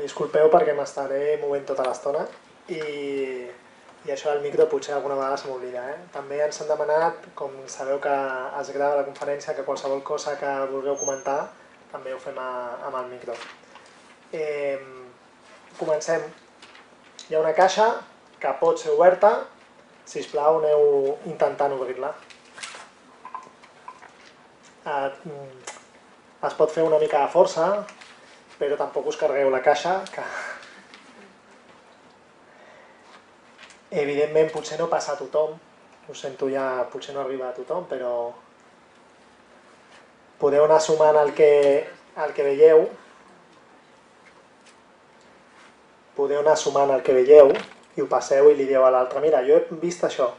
disculpeu perquè m'estaré movent tota l'estona i, i això del micro potser alguna vegada se m'oblida. Eh? També ens han demanat, com sabeu que es grava la conferència, que qualsevol cosa que vulgueu comentar també ho fem a, amb el micro. Eh, comencem. Hi ha una caixa que pot ser oberta, si us plau aneu intentant obrir-la. Eh, es pot fer una mica de força, però tampoc us carregueu la caixa, que evidentment potser no passa a tothom, ho sento ja, potser no arriba a tothom, però podeu anar sumant el que, el que veieu, podeu anar sumant el que veieu i ho passeu i li dieu a l'altre, mira, jo he vist això.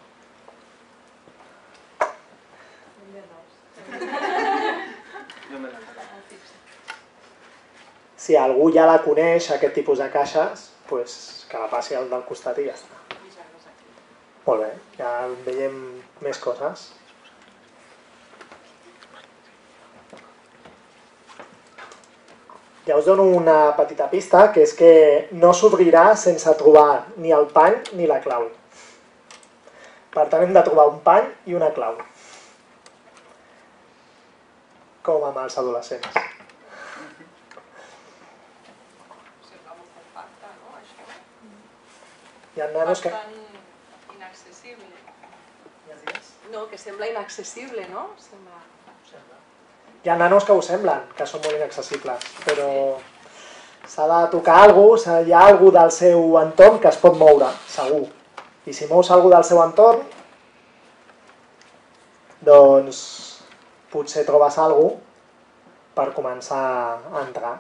Si algú ja la coneix, aquest tipus de caixes, pues, que la passi al del costat i ja està. Molt bé, ja veiem més coses. Ja us dono una petita pista, que és que no s'obrirà sense trobar ni el pany ni la clau. Per tant, hem de trobar un pany i una clau. Com amb els adolescents. Sembla molt compacte, no, això? Hi ha nanos que... Inaccessible. No, que sembla inaccessible, no? Sembla... Hi ha nanos que ho semblen, que són molt inaccessibles, però s'ha de tocar alguna cosa, hi ha alguna del seu entorn que es pot moure, segur. I si mous alguna del seu entorn, doncs potser trobes alguna per començar a entrar.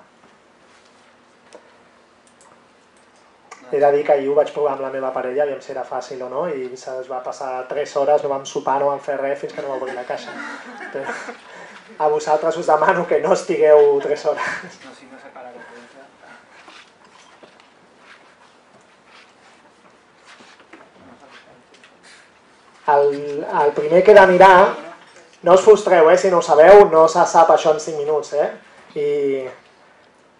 He de dir que ahir ho vaig provar amb la meva parella, aviam si era fàcil o no, i es va passar 3 hores, no vam sopar, no vam fer res fins que no va obrir la caixa. Però a vosaltres us demano que no estigueu 3 hores. No, si no. El, el primer que he de mirar, no us frustreu, eh, si no ho sabeu, no se sap això en 5 minuts, eh? I,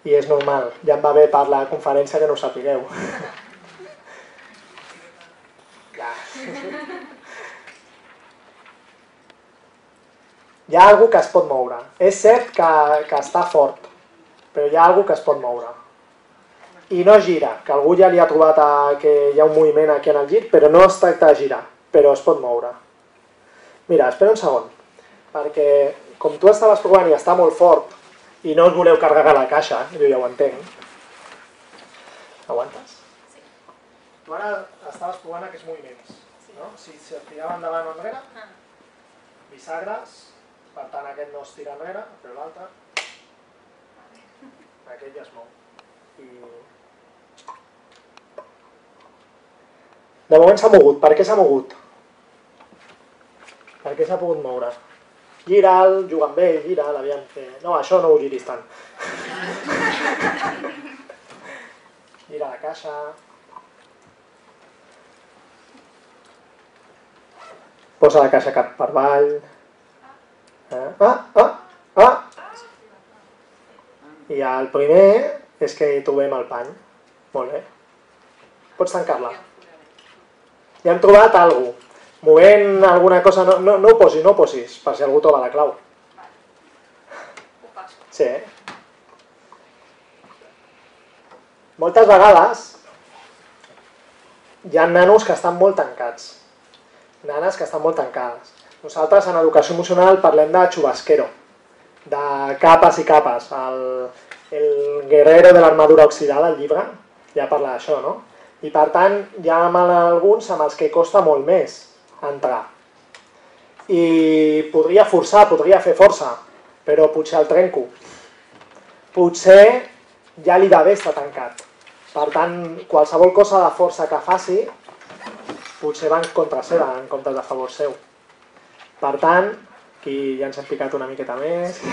i és normal, ja em va bé per la conferència que no ho sapigueu. Ja. Hi ha algú que es pot moure. És cert que, que està fort, però hi ha algú que es pot moure. I no gira, que algú ja li ha trobat a, que hi ha un moviment aquí en el gir, però no es tracta de girar, però es pot moure. Mira, espera un segon, perquè com tu estaves provant i està molt fort i no us voleu carregar la caixa, jo ja ho entenc. Aguantes? Sí. Tu ara estaves provant aquests moviments, no? Si, si et tirava endavant o enrere, bisagres, per tant aquest no es tira enrere, però l'altre, aquest ja es mou. I... De moment s'ha mogut. Per què s'ha mogut? Per què s'ha pogut moure? Gira'l, juga amb ell, gira'l, aviam que... No, això no ho giris tant. Gira la caixa. Posa la caixa cap per avall. Eh? Ah, ah, ah! I el primer és que hi trobem el pany. Molt bé. Pots tancar-la. Ja hem trobat alguna cosa. Movent alguna cosa, no, no, no ho posis, no ho posis, per si algú troba la clau. Sí. Moltes vegades hi ha nanos que estan molt tancats. Nanes que estan molt tancades. Nosaltres en educació emocional parlem de xubasquero, de capes i capes. El, el guerrero de l'armadura oxidada, el llibre, ja parla d'això, no? I per tant, hi ha amb alguns amb els que costa molt més entrar. I podria forçar, podria fer força, però potser el trenco. Potser ja li va bé estar tancat. Per tant, qualsevol cosa de força que faci, potser va en contra seva, en comptes de favor seu. Per tant, aquí ja ens hem picat una miqueta més.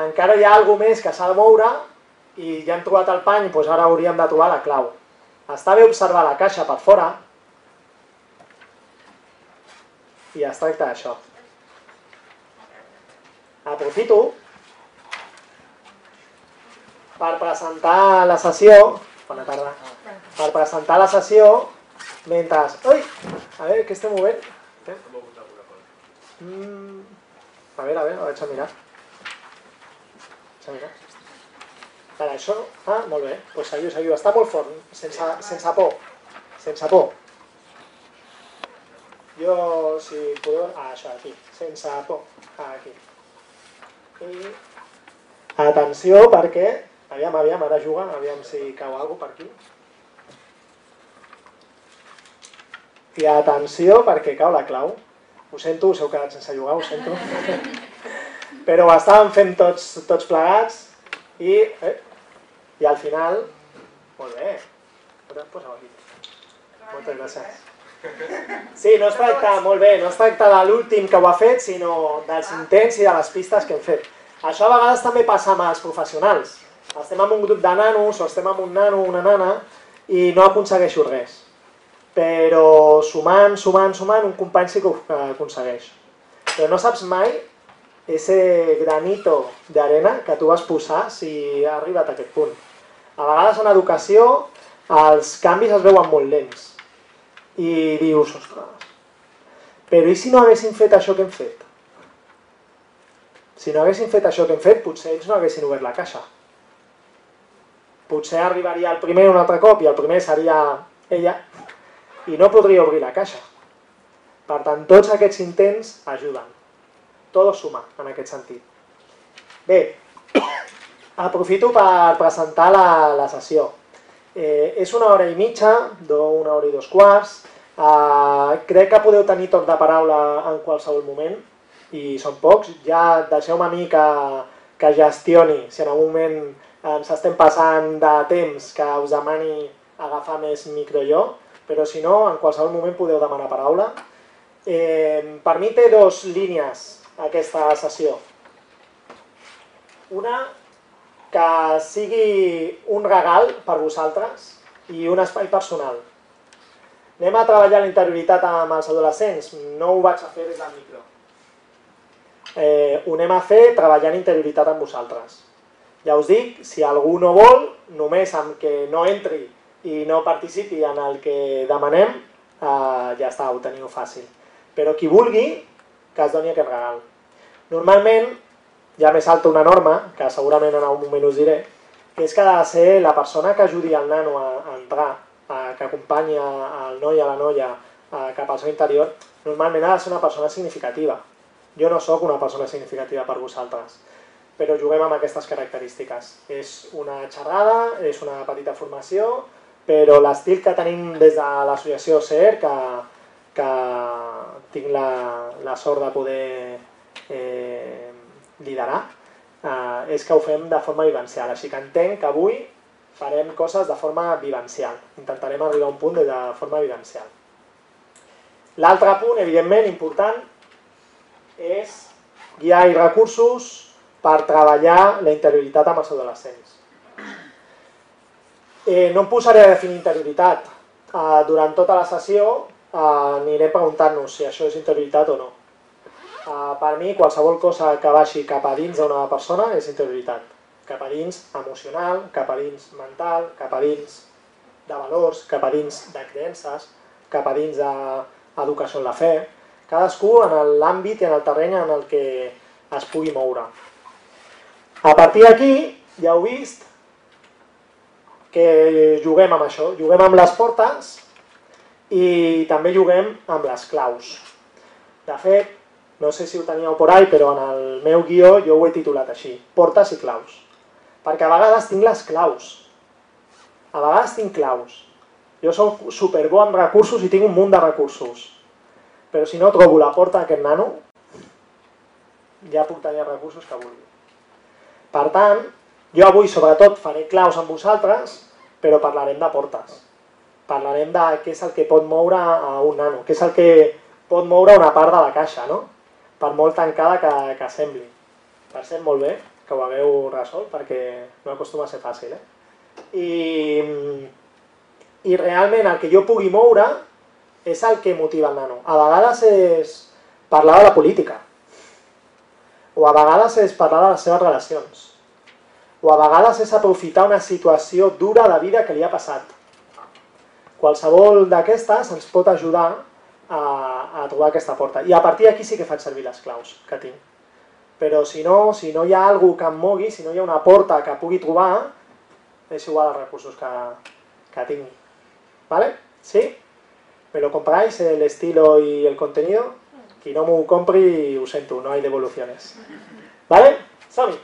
Encara hi ha alguna més que s'ha de moure i ja hem trobat el pany, doncs ara hauríem de trobar la clau. Està bé observar la caixa per fora i es tracta d'això. Aprofito per presentar la sessió, bona tarda, per presentar la sessió, mentre... Ui! A veure, què estem movent? Eh? Mm, a veure, a veure, vaig a mirar. Vaig a mirar. Vale, això... Ah, molt bé. Doncs pues seguiu, seguiu. Està molt fort, sense, sense por. Sense por. Jo, si podeu... Ah, això, aquí. Sense por. Ah, aquí. I... Atenció, perquè... Aviam, aviam, ara juguen, aviam si cau alguna per aquí. I atenció, perquè cau la clau. Ho sento, us heu quedat sense jugar, ho sento. Però ho estàvem fent tots, tots plegats i, eh, i al final... Molt bé. Posa'm aquí. Moltes gràcies. Sí, no es tracta, molt bé, no es tracta de l'últim que ho ha fet, sinó dels intents i de les pistes que hem fet. Això a vegades també passa amb els professionals. Estem en un grup de nanos o estem amb un nano o una nana i no aconsegueixo res. Però sumant, sumant, sumant, un company sí que ho aconsegueix. Però no saps mai ese granito d'arena que tu vas posar si ha arribat a aquest punt. A vegades en educació els canvis es veuen molt lents i dius, ostres, però i si no haguéssim fet això que hem fet? Si no haguéssim fet això que hem fet, potser ells no haguessin obert la caixa. Potser arribaria el primer un altre cop i el primer seria ella i no podria obrir la caixa. Per tant, tots aquests intents ajuden. Tot suma en aquest sentit. Bé, aprofito per presentar la, la sessió. Eh, és una hora i mitja, una hora i dos quarts. Eh, crec que podeu tenir tot de paraula en qualsevol moment i són pocs, ja deixeu-me a mi que, que gestioni, si en algun moment ens estem passant de temps que us demani agafar més micro jo, però si no, en qualsevol moment podeu demanar paraula. Eh, per mi té dos línies aquesta sessió. Una, que sigui un regal per vosaltres i un espai personal. Anem a treballar la interioritat amb els adolescents, no ho vaig a fer des del micro eh, ho anem a fer treballant interioritat amb vosaltres. Ja us dic, si algú no vol, només amb que no entri i no participi en el que demanem, eh, ja està, ho teniu fàcil. Però qui vulgui, que es doni aquest regal. Normalment, ja me salta una norma, que segurament en algun moment us diré, que és que ha de ser la persona que ajudi el nano a, a entrar, a, que acompanya el noi a la noia a, cap al seu interior, normalment ha de ser una persona significativa jo no sóc una persona significativa per vosaltres, però juguem amb aquestes característiques. És una xerrada, és una petita formació, però l'estil que tenim des de l'associació CER, que, que tinc la, la sort de poder eh, liderar, eh, és que ho fem de forma vivencial. Així que entenc que avui farem coses de forma vivencial. Intentarem arribar a un punt de forma vivencial. L'altre punt, evidentment, important, és guiar i recursos per treballar la interioritat amb els adolescents. Eh, no em posaré a definir interioritat. Eh, durant tota la sessió eh, anirem preguntant-nos si això és interioritat o no. Eh, per mi, qualsevol cosa que baixi cap a dins d'una persona és interioritat. Cap a dins emocional, cap a dins mental, cap a dins de valors, cap a dins de creences, cap a dins d'educació en la fe, cadascú en l'àmbit i en el terreny en el que es pugui moure. A partir d'aquí, ja heu vist que juguem amb això, juguem amb les portes i també juguem amb les claus. De fet, no sé si ho teníeu por ahí, però en el meu guió jo ho he titulat així, portes i claus. Perquè a vegades tinc les claus. A vegades tinc claus. Jo soc superbo amb recursos i tinc un munt de recursos però si no trobo la porta d'aquest nano, ja puc tenir els recursos que vulgui. Per tant, jo avui sobretot faré claus amb vosaltres, però parlarem de portes. Parlarem de què és el que pot moure a un nano, què és el que pot moure una part de la caixa, no? Per molt tancada que, que sembli. Per ser molt bé que ho hagueu resolt, perquè no acostuma a ser fàcil, eh? I, i realment el que jo pugui moure és el que motiva el nano. A vegades és parlar de la política, o a vegades és parlar de les seves relacions, o a vegades és aprofitar una situació dura de vida que li ha passat. Qualsevol d'aquestes ens pot ajudar a, a trobar aquesta porta. I a partir d'aquí sí que faig servir les claus que tinc. Però si no, si no hi ha alguna que em mogui, si no hi ha una porta que pugui trobar, és igual els recursos que, que tingui. ¿Vale? ¿Sí? ¿Me lo compráis el estilo y el contenido? Qui no m'ho compri, ho sento, no hay devoluciones. ¿Vale? Som-hi!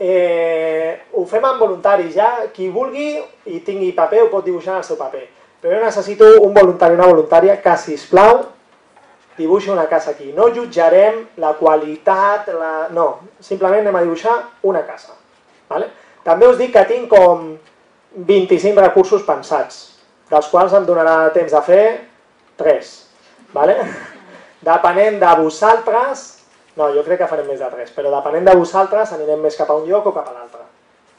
Eh, ho fem amb voluntaris, ja. Qui vulgui i tingui paper ho pot dibuixar en el seu paper. Però jo necessito un voluntari una voluntària que, sisplau, dibuixi una casa aquí. No jutjarem la qualitat, la... no, simplement anem a dibuixar una casa. Vale? També us dic que tinc com 25 recursos pensats, dels quals em donarà temps de fer 3. Vale? Depenent de vosaltres, no, jo crec que farem més de 3, però depenent de vosaltres anirem més cap a un lloc o cap a l'altre.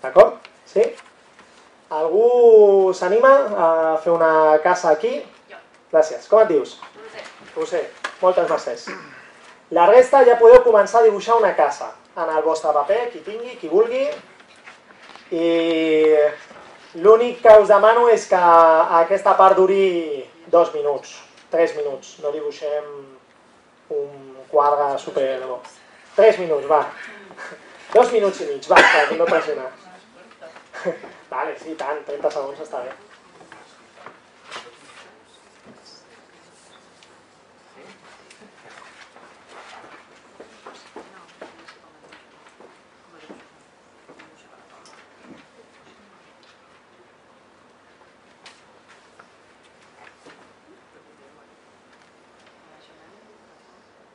D'acord? Sí? Algú s'anima a fer una casa aquí? Gràcies. Com et dius? Roser. Moltes mercès. La resta ja podeu començar a dibuixar una casa en el vostre paper, qui tingui, qui vulgui. I l'únic que us demano és que aquesta part duri dos minuts, tres minuts. No dibuixem un quadre super... Tres minuts, va. Dos minuts i mig, va, per no pressionar. Vale, sí, tant, 30 segons està bé.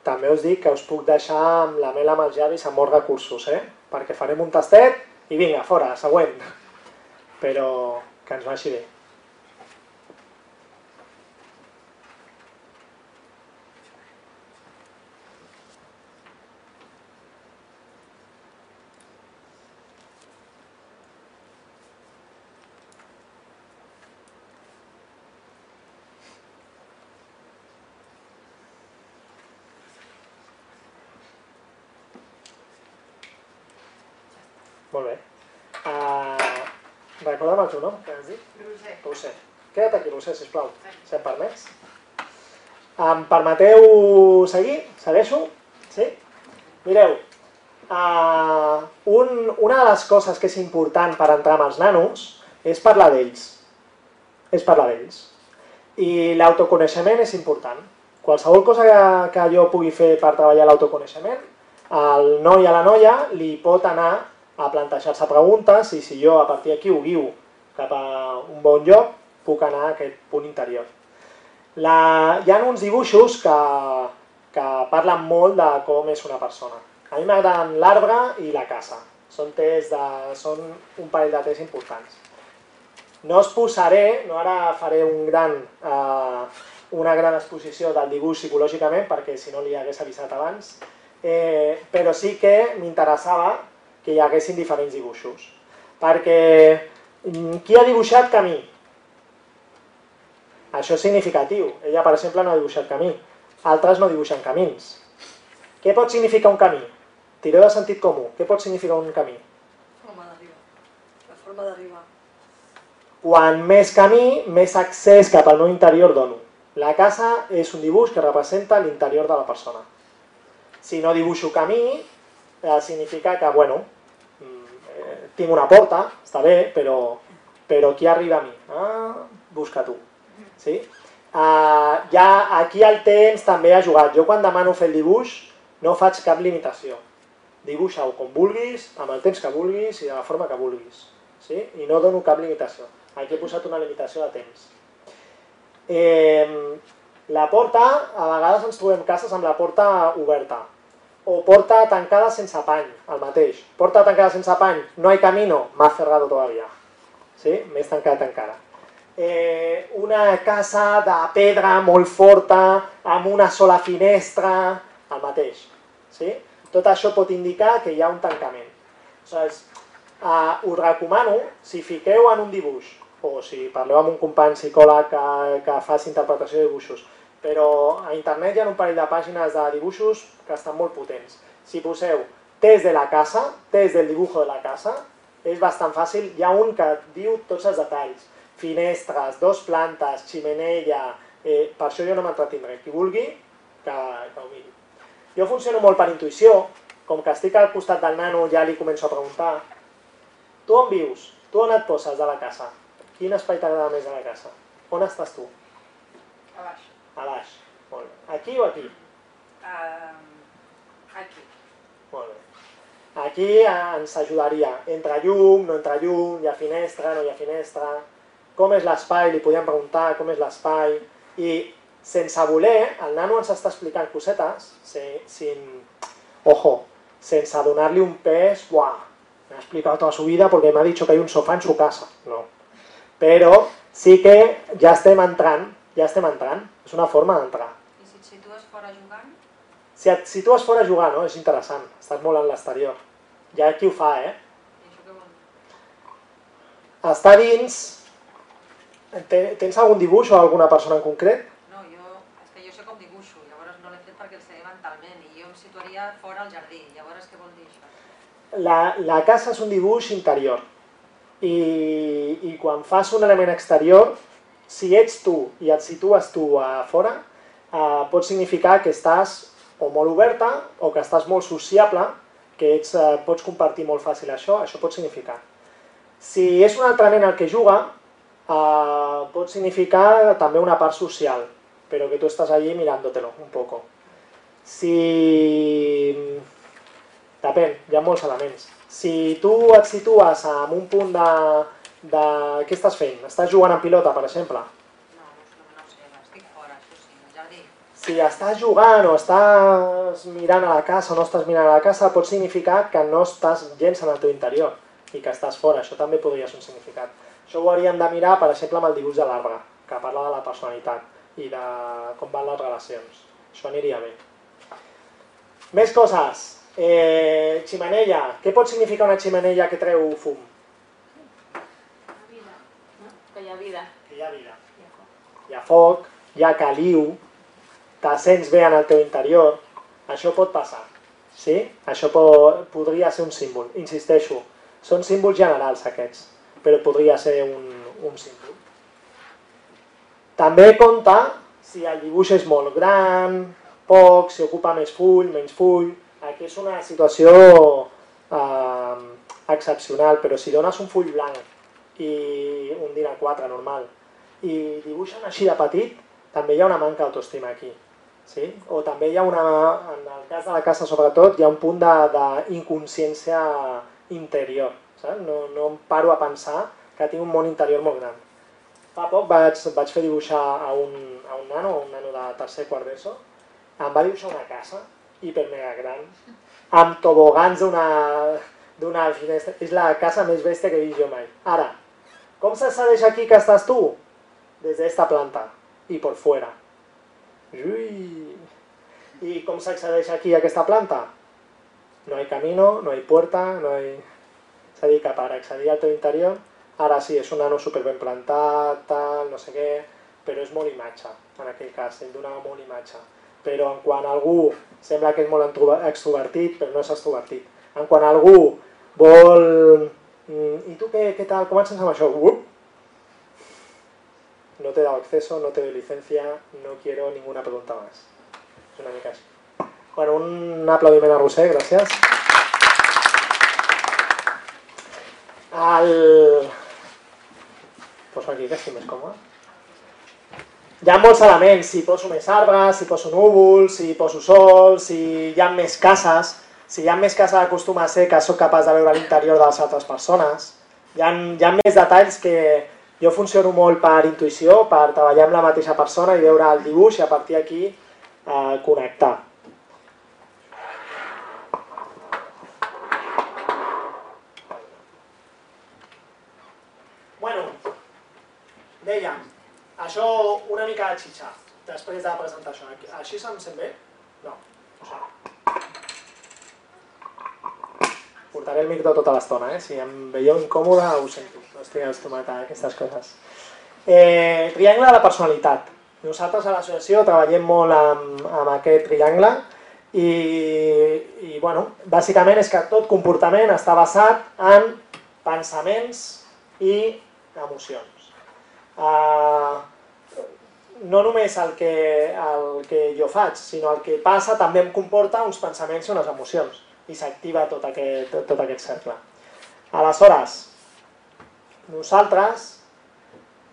També us dic que us puc deixar amb la mel amb els llavis amb molts recursos, eh? Perquè farem un tastet i vinga, fora, següent. Però que ens vagi bé. Molt bé. Uh, recorda'm el teu nom, que has dit? Roser. Roser. Queda't aquí, Roser, sisplau, si em permets. Em permeteu seguir? Segueixo? Sí? Mireu, uh, un, una de les coses que és important per entrar amb els nanos és parlar d'ells. És parlar d'ells. I l'autoconeixement és important. Qualsevol cosa que, que jo pugui fer per treballar l'autoconeixement, el noi a la noia li pot anar a plantejar-se preguntes i si jo a partir d'aquí ho guiu cap a un bon lloc, puc anar a aquest punt interior. La... Hi ha uns dibuixos que, que parlen molt de com és una persona. A mi m'agraden l'arbre i la casa. Són, tes de... són un parell de tests importants. No us posaré, no ara faré un gran, eh, una gran exposició del dibuix psicològicament, perquè si no li hagués avisat abans, eh, però sí que m'interessava que hi haguessin diferents dibuixos. Perquè qui ha dibuixat camí? Això és significatiu. Ella, per exemple, no ha dibuixat camí. Altres no dibuixen camins. Què pot significar un camí? Tireu de sentit comú. Què pot significar un camí? Forma d'arribar. La forma d'arribar. Quan més camí, més accés cap al meu interior dono. La casa és un dibuix que representa l'interior de la persona. Si no dibuixo camí, eh, significa que, bueno, mm, tinc una porta, està bé, però, però qui arriba a mi? Ah, busca tu. Sí? Uh, ja aquí el temps també ha jugat. Jo quan demano fer el dibuix no faig cap limitació. Dibuixa-ho com vulguis, amb el temps que vulguis i de la forma que vulguis. Sí? I no dono cap limitació. Aquí he posat una limitació de temps. Eh, la porta, a vegades ens trobem cases amb la porta oberta o porta tancada sense pany, el mateix. Porta tancada sense pany, no hay camino, más cerrado todavía. Sí? Més tancat encara. Eh, una casa de pedra molt forta, amb una sola finestra, el mateix. Sí? Tot això pot indicar que hi ha un tancament. Aleshores, eh, us recomano, si fiqueu en un dibuix, o si parleu amb un company psicòleg que, que faci interpretació de dibuixos, però a internet hi ha un parell de pàgines de dibuixos que estan molt potents. Si poseu test de la casa, test del dibujo de la casa, és bastant fàcil. Hi ha un que diu tots els detalls. Finestres, dos plantes, ximenella... Eh, per això jo no m'entretindré. Qui vulgui, que, que ho miri. Jo funciono molt per intuïció, com que estic al costat del nano ja li començo a preguntar tu on vius? Tu on et poses de la casa? Quin espai t'agrada més de la casa? On estàs tu? A baix. Baix. Molt bé. Aquí o aquí? Um, aquí. Molt bé. Aquí eh, ens ajudaria. Entra llum, no entra llum, hi ha finestra, no hi ha finestra. Com és l'espai? Li podíem preguntar com és l'espai. I sense voler, el nano ens està explicant cosetes, sin, sin ojo, sense donar-li un pes, buah, me ha explicado toda su vida porque me ha dicho que hay un sofá en su casa. No. Però sí que ja estem entrant, ja estem entrant. És una forma d'entrar. I si et situes fora jugant? Si et situes fora jugant, no? És interessant. Estàs molt en l'exterior. Ha qui ho fa, eh? Està dins... Te- Tens algun dibuix o alguna persona en concret? No, jo, és que jo sé com dibuixo, llavors no l'he fet perquè el sé mentalment i jo em situaria fora al jardí, llavors què vol dir això? La, la casa és un dibuix interior i, i quan fas un element exterior, si ets tu i et situes tu a fora, eh, pot significar que estàs o molt oberta o que estàs molt sociable, que ets, eh, pots compartir molt fàcil això, això pot significar. Si és un altre nen el que juga, eh, pot significar també una part social, però que tu estàs allí mirándotelo un poco. Si Depèn, hi ha molts elements. Si tu et situes en un punt de, de... Què estàs fent? Estàs jugant en pilota, per exemple? No, no, sé, estic fora, això sí, al jardí. Si estàs jugant o estàs mirant a la casa o no estàs mirant a la casa, pot significar que no estàs gens en el teu interior i que estàs fora. Això també podria ser un significat. Això ho hauríem de mirar, per exemple, amb el dibuix de l'arbre, que parla de la personalitat i de com van les relacions. Això aniria bé. Més coses. Eh, ximenella. Què pot significar una ximenella que treu fum? Hi ha vida. Que hi ha vida. Hi ha foc, hi ha caliu, te sents bé en el teu interior. Això pot passar. Sí? Això po podria ser un símbol. Insisteixo, són símbols generals aquests, però podria ser un, un símbol. També compta si el dibuix és molt gran, poc, si ocupa més full, menys full. Aquí és una situació eh, excepcional, però si dones un full blanc i un din A4 normal i dibuixen així de petit, també hi ha una manca d'autoestima aquí. Sí? O també hi ha una, en el cas de la casa sobretot, hi ha un punt d'inconsciència interior. Saps? No, no em paro a pensar que tinc un món interior molt gran. Fa poc vaig, vaig fer dibuixar a un, a un nano, un nano de tercer quart d'ESO, em va dibuixar una casa hiper mega gran, amb tobogans d'una finestra. És la casa més bèstia que he vist jo mai. Ara, com s'accedeix aquí que estàs tu? Des d'esta planta i por fuera. Ui. I com s'accedeix aquí a aquesta planta? No hay camino, no hay puerta, no hay... És a dir, que per accedir al teu interior, ara sí, és un nano super ben plantat, tal, no sé què, però és molt imatge, en aquell cas, ell donava molt imatge. Però en quan algú sembla que és molt extrovertit, però no és extrovertit. En quan algú vol... "Mm, I tu què, què tal? Comences amb això? Up. No te he dado acceso, no te doy licencia, no quiero ninguna pregunta más. Bueno, un aplaudiment a Roser, gràcies. El... Poso aquí, que estic més còmode. Hi ha si poso més arbres, si poso núvols, si poso sol, si hi ha més cases, si hi ha més cases acostuma a ser que sóc capaç de veure l'interior de les altres persones. Hi ha, hi ha més detalls que jo funciono molt per intuïció, per treballar amb la mateixa persona i veure el dibuix i a partir d'aquí eh, connectar. Bueno, dèiem, això una mica de xitxa, després de presentar això. Així se'm sent bé? No. no sé. Portaré el micro tota l'estona, eh? Si em veieu incòmode, ho sento. No estic acostumat a aquestes coses. Eh, triangle de la personalitat. Nosaltres a l'associació treballem molt amb, amb aquest triangle I, i bueno, bàsicament és que tot comportament està basat en pensaments i emocions. Uh, no només el que, el que jo faig, sinó el que passa també em comporta uns pensaments i unes emocions i s'activa tot, aquest, tot, tot aquest cercle. Aleshores, nosaltres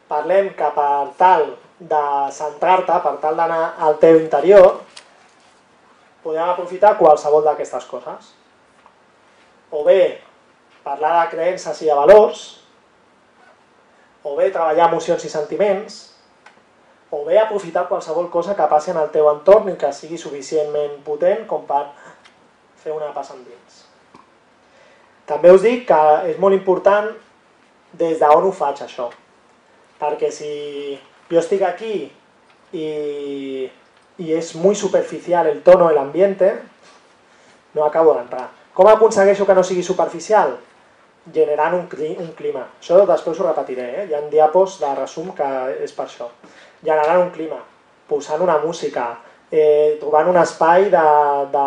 parlem que per tal de centrar-te, per tal d'anar al teu interior, podem aprofitar qualsevol d'aquestes coses. O bé parlar de creences i de valors, o bé treballar emocions i sentiments, o bé aprofitar qualsevol cosa que passi en el teu entorn i que sigui suficientment potent com per fer una passa endins. També us dic que és molt important des d'on ho faig això. Perquè si jo estic aquí i, i és molt superficial el tono i l'ambiente, no acabo d'entrar. Com aconsegueixo que no sigui superficial? Generant un, un clima. Això després ho repetiré, eh? hi ha diapos de resum que és per això. Generant un clima, posant una música, eh, trobant un espai de, de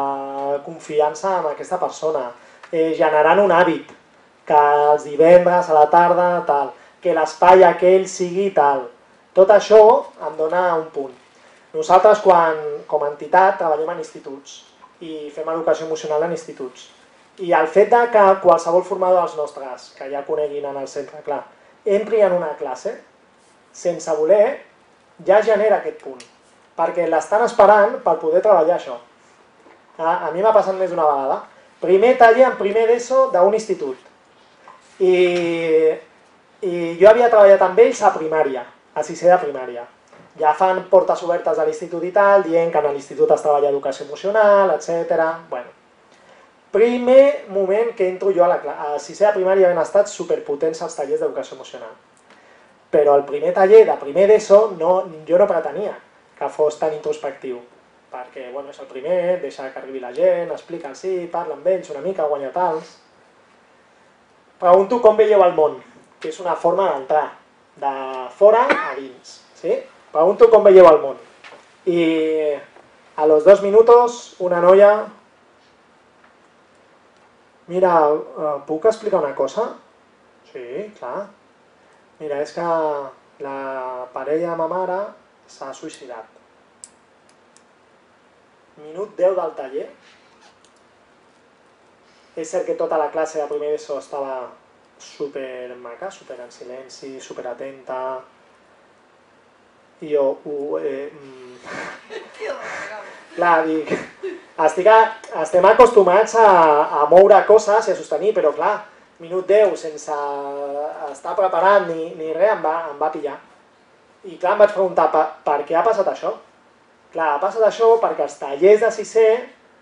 confiança amb aquesta persona, eh, generant un hàbit, que els divendres a la tarda, tal, que l'espai aquell sigui tal. Tot això em dona un punt. Nosaltres, quan, com a entitat, treballem en instituts i fem educació emocional en instituts. I el fet de que qualsevol formador dels nostres, que ja coneguin en el centre, clar, entri en una classe, sense voler, ja genera aquest punt. Perquè l'estan esperant per poder treballar això. A, a mi m'ha passat més d'una vegada. Primer taller en primer d'ESO d'un institut i, i jo havia treballat amb ells a primària, a sisè de primària. Ja fan portes obertes a l'institut i tal, dient que en l'institut es treballa educació emocional, etc. Bueno, primer moment que entro jo a la classe, a sisè de primària han estat superpotents els tallers d'educació emocional. Però el primer taller de primer d'ESO no, jo no pretenia que fos tan introspectiu, perquè bueno, és el primer, deixa que arribi la gent, explica sí, parla amb ells una mica, guanya tals pregunto com veieu el món, que és una forma d'entrar de fora a dins. ¿sí? Pregunto com veieu el món. I a los dos minutos una noia... Mira, eh, puc explicar una cosa? Sí, clar. Mira, és que la parella de ma mare s'ha suïcidat. Minut 10 del taller és cert que tota la classe de primer d'ESO estava super maca, super en silenci, super atenta. I jo ho... Eh, clar, dic, estic a, estem acostumats a, a moure coses i a sostenir, però clar, minut 10 sense estar preparat ni, ni res em va, em va pillar. I clar, em vaig preguntar, per, per què ha passat això? Clar, ha passat això perquè els tallers de sisè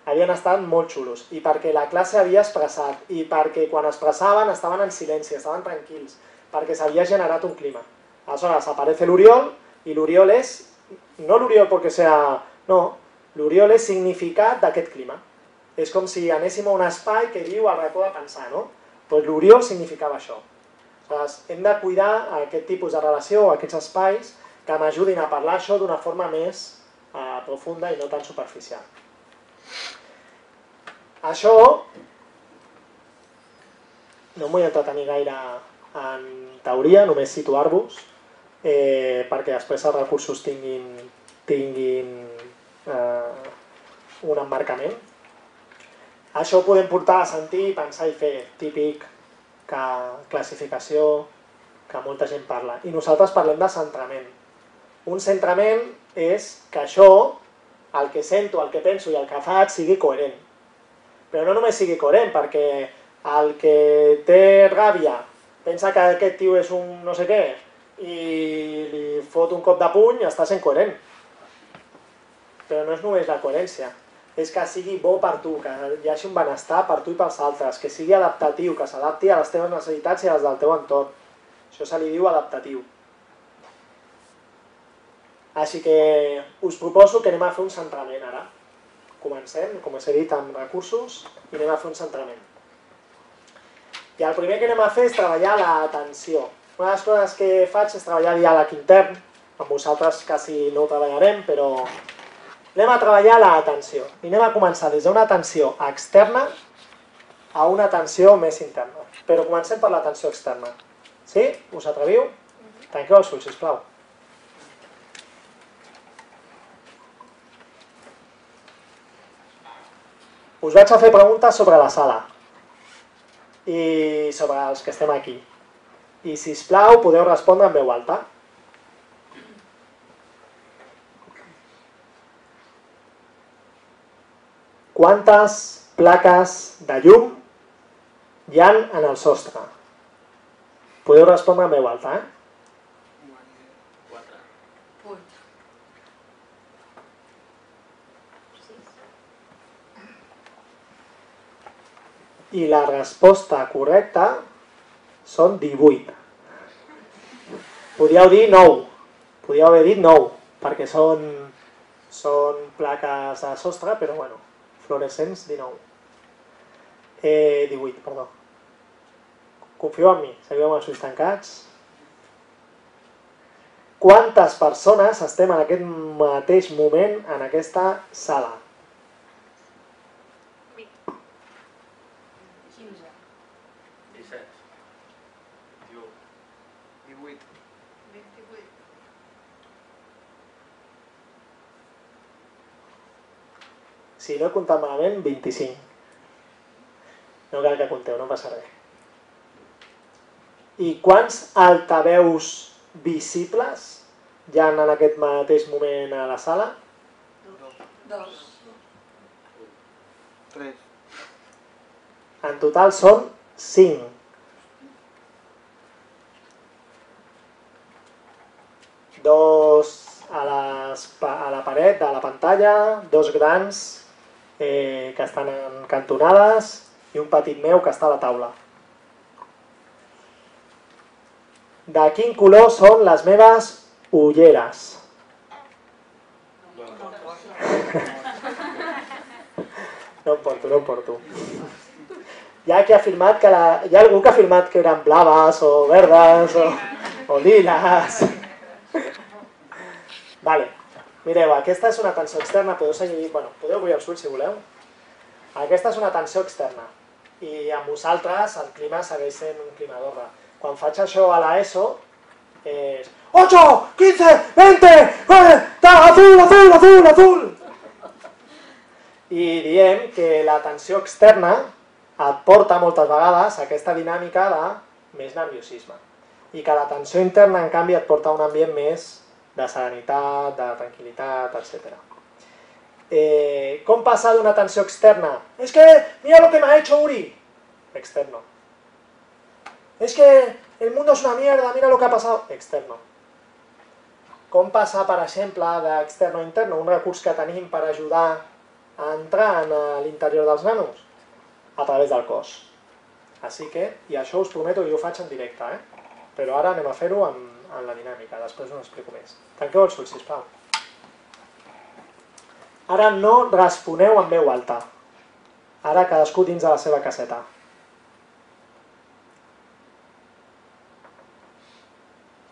havien estat molt xulos i perquè la classe havia expressat i perquè quan expressaven estaven en silenci, estaven tranquils, perquè s'havia generat un clima. Aleshores aparece l'Oriol i l'Oriol és, no l'Oriol perquè sea, no, l'Oriol és significat d'aquest clima. És com si anéssim a un espai que diu el racó de pensar, no? Pues l'Oriol significava això. Aleshores, hem de cuidar aquest tipus de relació, aquests espais, que m'ajudin a parlar això d'una forma més eh, profunda i no tan superficial. Això no m'ho vull entretenir gaire en teoria, només situar-vos, eh, perquè després els recursos tinguin, tinguin eh, un emmarcament. Això ho podem portar a sentir, pensar i fer, típic, que classificació, que molta gent parla. I nosaltres parlem de centrament. Un centrament és que això el que sento, el que penso i el que faig sigui coherent. Però no només sigui coherent, perquè el que té ràbia pensa que aquest tio és un no sé què i li fot un cop de puny, està sent coherent. Però no és només la coherència, és que sigui bo per tu, que hi hagi un benestar per tu i pels altres, que sigui adaptatiu, que s'adapti a les teves necessitats i a les del teu entorn. Això se li diu adaptatiu. Així que us proposo que anem a fer un centrament ara. Comencem, com us he dit, amb recursos i anem a fer un centrament. I el primer que anem a fer és treballar l'atenció. Una de les coses que faig és treballar diàleg intern, amb vosaltres quasi no ho treballarem, però anem a treballar l'atenció. I anem a començar des d'una atenció externa a una atenció més interna. Però comencem per l'atenció externa. Sí? Us atreviu? Tanqueu els ulls, sisplau. Us vaig a fer preguntes sobre la sala i sobre els que estem aquí. I si us plau, podeu respondre en veu alta. Quantes plaques de llum hi han en el sostre? Podeu respondre en veu alta, eh? La resposta correcta són 18. Podíeu dir 9. Podíeu haver dit 9, perquè són, són bueno, fluorescents 19. Eh, 18, perdó. Confieu en mi, seguiu amb els ulls tancats. Quantes persones estem en aquest mateix moment en aquesta sala? 15. 17. 21. 18. 28. Si no he comptat malament, 25. No cal que compteu, no passa res. I quants altaveus visibles hi ha en aquest mateix moment a la sala? Dos. 3. En total són 5. Dos a, les, a la paret de la pantalla, dos grans eh, que estan en cantonades i un petit meu que està a la taula. De quin color són les meves ulleres? No em porto, no em porto. Hi ha qui ha afirmat que la... Hi ha algú que ha afirmat que eren blaves o verdes o, o liles. Vale. Mireu, aquesta és una tensió externa, podeu seguir... Bueno, podeu obrir els ulls si voleu. Aquesta és una tensió externa. I amb vosaltres el clima segueix sent un clima d'orra. Quan faig això a l'ESO, és... 8, 15, 20, eh, ta, azul, azul, azul, azul! I diem que la tensió externa et porta moltes vegades a aquesta dinàmica de més nerviosisme. I que la tensió interna, en canvi, et porta a un ambient més de serenitat, de tranquil·litat, etc. Eh, com passa d'una tensió externa? És que, mira lo que m'ha hecho Uri. Externo. Es que el mundo es una mierda, mira lo que ha pasado. Externo. Com passa, per exemple, d'externo a interno, un recurs que tenim per ajudar a entrar en eh, l'interior dels nanos? A través del cos. Així que, i això us prometo que jo ho faig en directe, eh? però ara anem a fer-ho en, en la dinàmica, després us explico més. Tanqueu els ulls, sisplau. Ara no responeu en veu alta. Ara cadascú dins de la seva caseta.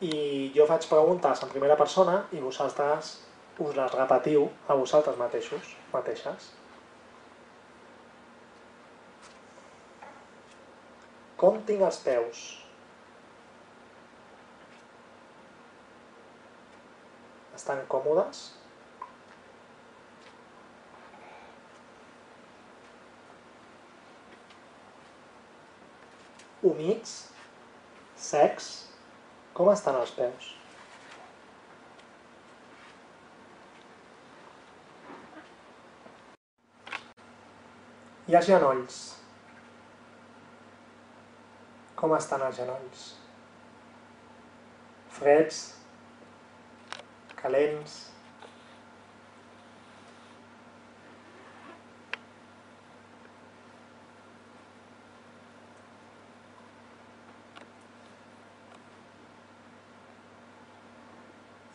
I jo faig preguntes en primera persona i vosaltres us les repetiu a vosaltres mateixos, mateixes. Com tinc els peus? Estan còmodes? Humits? Secs? Com estan els peus? I els genolls? Com estan els genolls? Freds? Calents?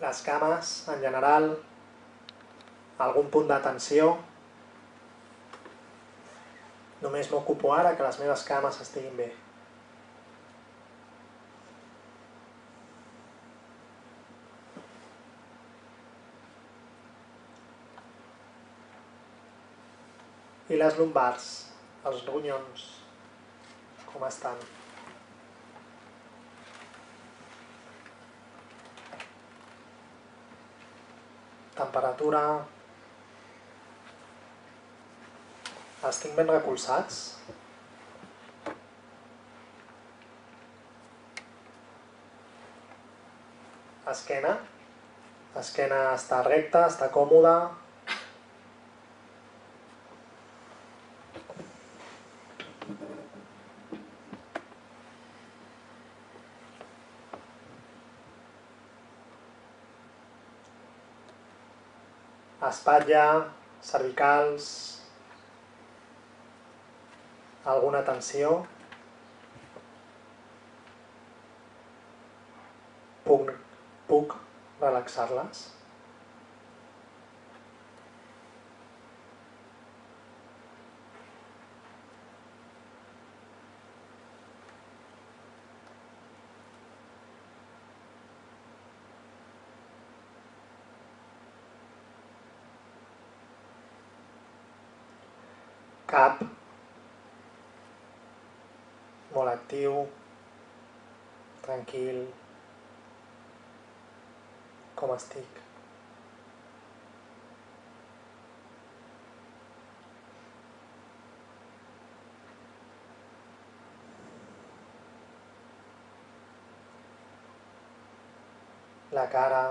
Les cames, en general, algun punt de tensió. Només m'ocupo ara que les meves cames estiguin bé. I les lumbars, els ronyons, com estan? Temperatura... Els tinc ben recolzats? Esquena. Esquena està recta, està còmoda. Espatlla, cervicals, alguna tensió. Puc, puc relaxar-les. Cap. Molt actiu. Tranquil. Com estic? La cara.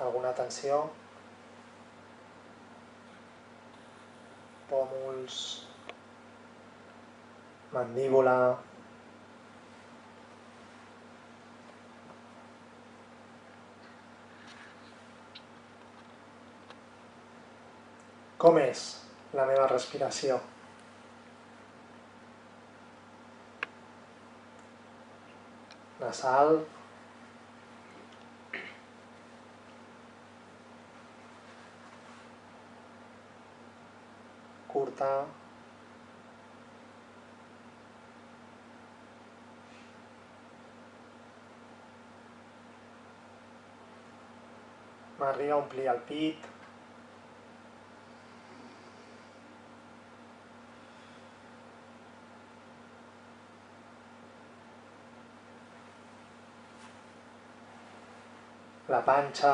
Alguna tensió? Pòmuls. Mandíbula. Com és la meva respiració? Nasal. Curta. M'arriba a omplir el pit. la panxa,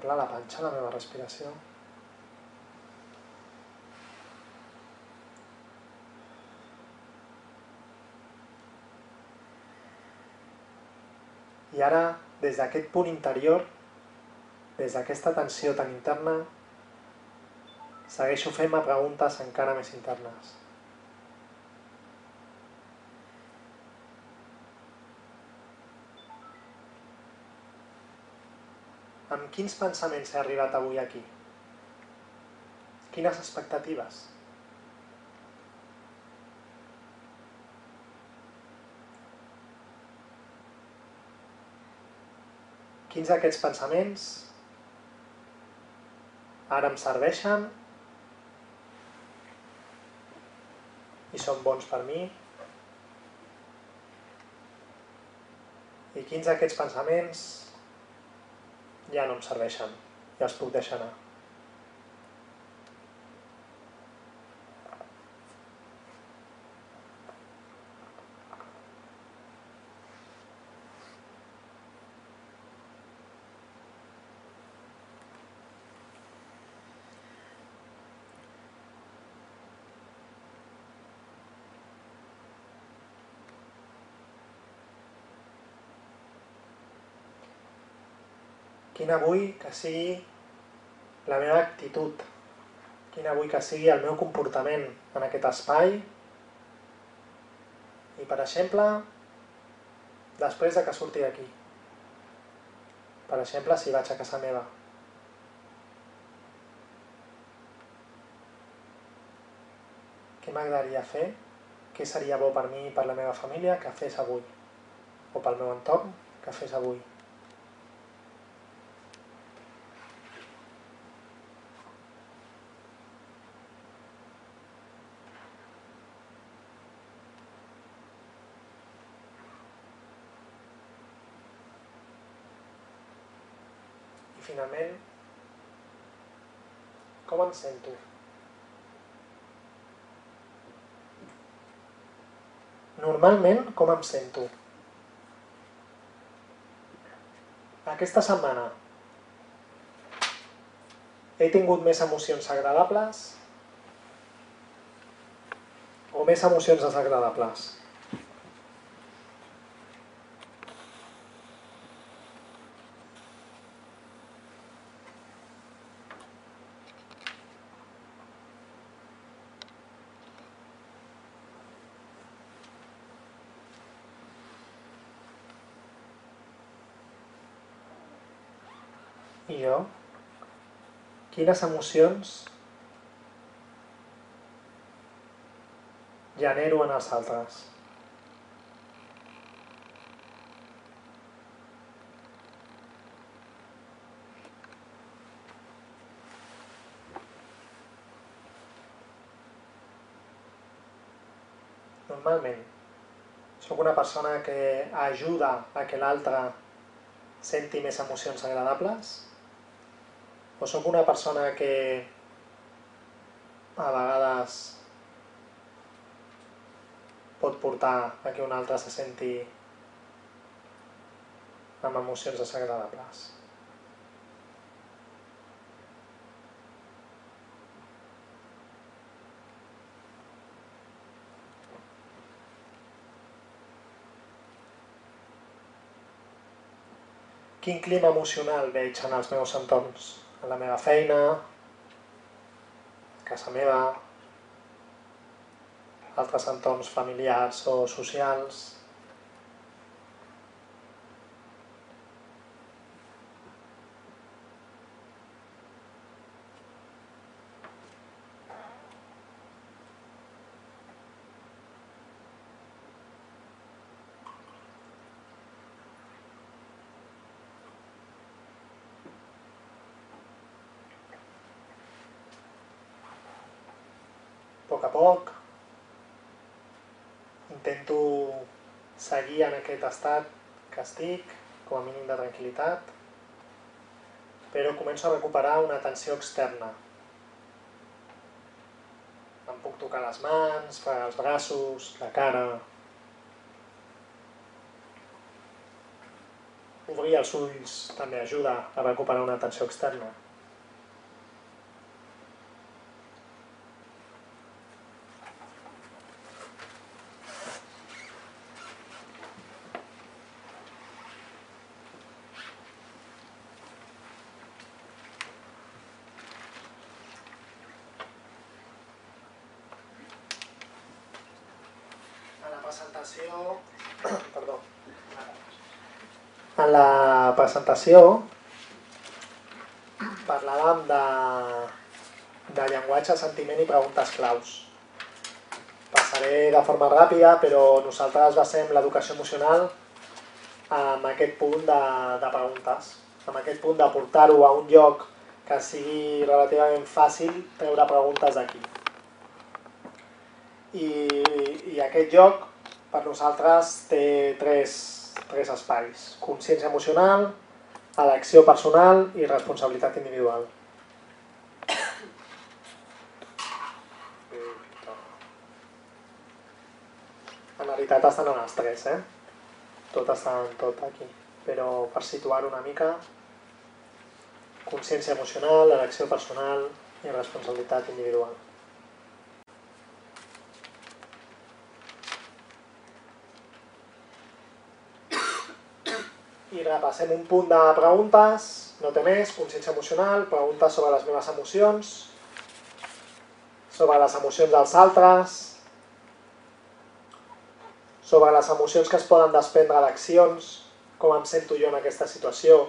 omple la panxa la meva respiració. I ara, des d'aquest punt interior, des d'aquesta tensió tan interna, segueixo fent-me preguntes encara més internes. Amb quins pensaments he arribat avui aquí? Quines expectatives? Quins d'aquests pensaments ara em serveixen i són bons per mi? I quins d'aquests pensaments ja no em serveixen, ja els puc deixar anar. Quina vull que sigui la meva actitud, quina vull que sigui el meu comportament en aquest espai i, per exemple, després de que surti d'aquí. Per exemple, si vaig a casa meva. Què m'agradaria fer? Què seria bo per mi i per la meva família que fes avui? O pel meu entorn que fes avui? Finalment, com em sento? Normalment, com em sento? Aquesta setmana he tingut més emocions agradables o més emocions desagradables? I jo? Quines emocions genero en els altres? Normalment, sóc una persona que ajuda a que l'altre senti més emocions agradables? O sóc una persona que a vegades pot portar a que un altre se senti amb emocions desagradables? Quin clima emocional veig en els meus entorns? En la meva feina, a casa meva, altres entorns familiars o socials. Poc a poc intento seguir en aquest estat que estic, com a mínim de tranquil·litat, però començo a recuperar una tensió externa. Em puc tocar les mans, els braços, la cara... Obrir els ulls també ajuda a recuperar una tensió externa. En la presentació... Perdó. En la presentació parlàvem de, de llenguatge, sentiment i preguntes claus. Passaré de forma ràpida, però nosaltres basem l'educació emocional amb aquest punt de, de preguntes, amb aquest punt de portar-ho a un lloc que sigui relativament fàcil treure preguntes d'aquí. I, I aquest joc per nosaltres té tres, tres espais. Consciència emocional, elecció personal i responsabilitat individual. En realitat estan en els tres, eh? Tot està en tot aquí. Però per situar una mica, consciència emocional, elecció personal i responsabilitat individual. Repassem un punt de preguntes, no té més, consciència emocional, preguntes sobre les meves emocions, sobre les emocions dels altres, sobre les emocions que es poden desprendre d'accions, com em sento jo en aquesta situació,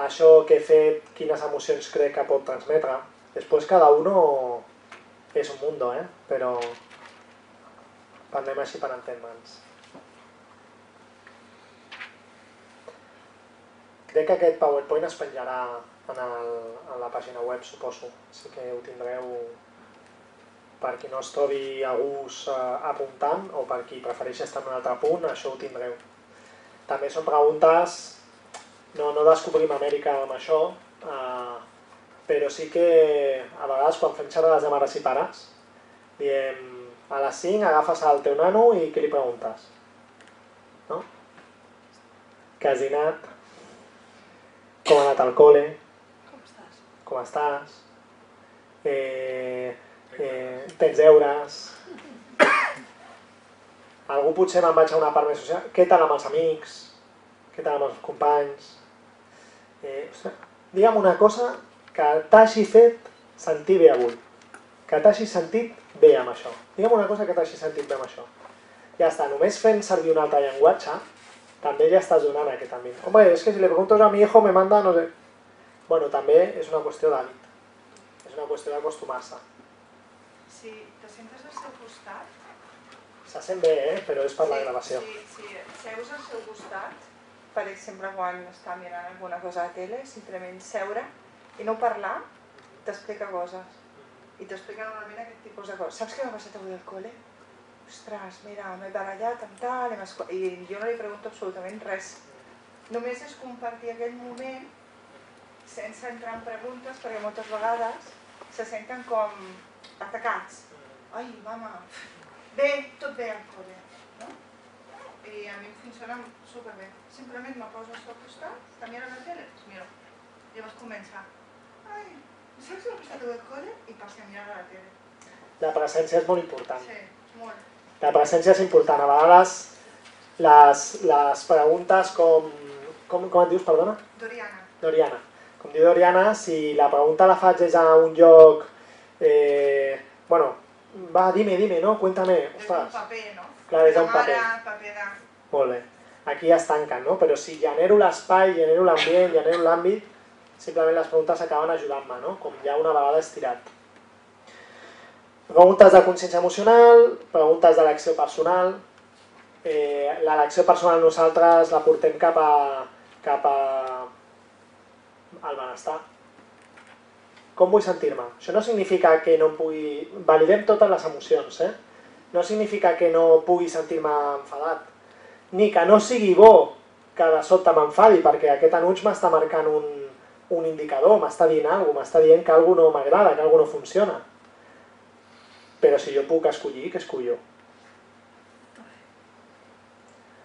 això que he fet, quines emocions crec que pot transmetre. Després cada uno és un mundo, eh? però parlem així per entendre'ns. Crec que aquest PowerPoint es penjarà en, el, en la pàgina web, suposo. Així que ho tindreu per qui no es trobi a gust eh, apuntant o per qui prefereixi estar en un altre punt, això ho tindreu. També són preguntes no, no descobrim Amèrica amb això, eh, però sí que a vegades quan fem xerrades de mares i pares, diem a les 5 agafes el teu nano i què li preguntes? No? Dinat? Com ha anat al col·le? Com estàs? Com estàs? Eh, eh, tens deures? Algú potser me'n vaig a una part més social. Què tal amb els amics? Què tal amb els companys? Eh, digue'm una cosa que t'hagi fet sentir bé avui. Que t'hagi sentit bé amb això. Digue'm una cosa que t'hagi sentit bé amb això. Ja està, només fent servir un altre llenguatge, també ja estàs donant aquest àmbit. Home, és que si le pregunto a mi hijo me manda no sé... Bueno, també és una qüestió d'hàbit. És una qüestió d'acostumar-se. Si te sentes al seu costat... Se sent bé, eh? però és per la sí, gravació. Si, si seus al seu costat, per exemple, quan està mirant alguna cosa a la tele, simplement seure i no parlar, t'explica coses. I t'explica normalment aquest tipus de coses. Saps què m'ha passat avui al col·le? Ostres, mira, m'he barallat amb tal, i jo no li pregunto absolutament res. Només és compartir aquell moment sense entrar en preguntes, perquè moltes vegades se senten com atacats. Ai, mama, bé, tot bé al col·le, no? I a mi em funciona superbé. Simplement me poso al seu costat, està mirant la tele, doncs miro. Llavors comença, ai, saps ha passat avui al col·le? I passi a mirar la tele. La presència és molt important. Sí, molt. La presència és important. A vegades les, les preguntes com... Com, com et dius, perdona? Doriana, Doriana. Com diu Doriana, si la pregunta la faig des d'un lloc... Eh, bueno, va, dime, dime, no? Cuéntame. des d'un paper, no? Clar, des d'un paper. paper de... molt bé. Aquí ja es tanquen, no? Però si genero l'espai, genero l'ambient, genero l'àmbit, simplement les preguntes acaben ajudant-me, no? Com ja una vegada estirat. Preguntes de consciència emocional, preguntes d'elecció personal. Eh, L'elecció personal nosaltres la portem cap a, cap a al benestar. Com vull sentir-me? Això no significa que no pugui... Validem totes les emocions, eh? No significa que no pugui sentir-me enfadat. Ni que no sigui bo que de sobte m'enfadi, perquè aquest enuig m'està marcant un, un indicador, m'està dient alguna cosa, m'està dient que alguna no m'agrada, que alguna no funciona. Però si jo puc escollir, què escullo?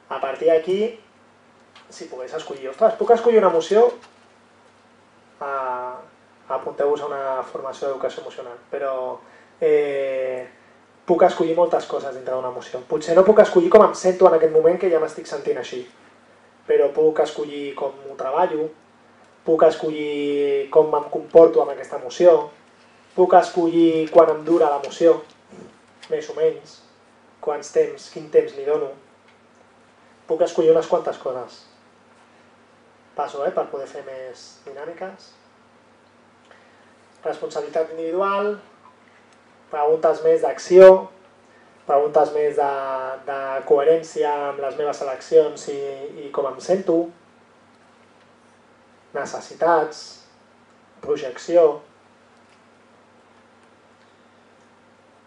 A partir d'aquí, si pogués escollir, ostres, puc escollir una emoció? Uh, apunteu-vos a una formació d'educació emocional, però eh, puc escollir moltes coses dintre d'una emoció. Potser no puc escollir com em sento en aquest moment que ja m'estic sentint així, però puc escollir com ho treballo, puc escollir com em comporto amb aquesta emoció, puc escollir quan em dura l'emoció, més o menys, quants temps, quin temps li dono. Puc escollir unes quantes coses. Passo, eh, per poder fer més dinàmiques. Responsabilitat individual, preguntes més d'acció, preguntes més de, de coherència amb les meves eleccions i, i com em sento, necessitats, projecció,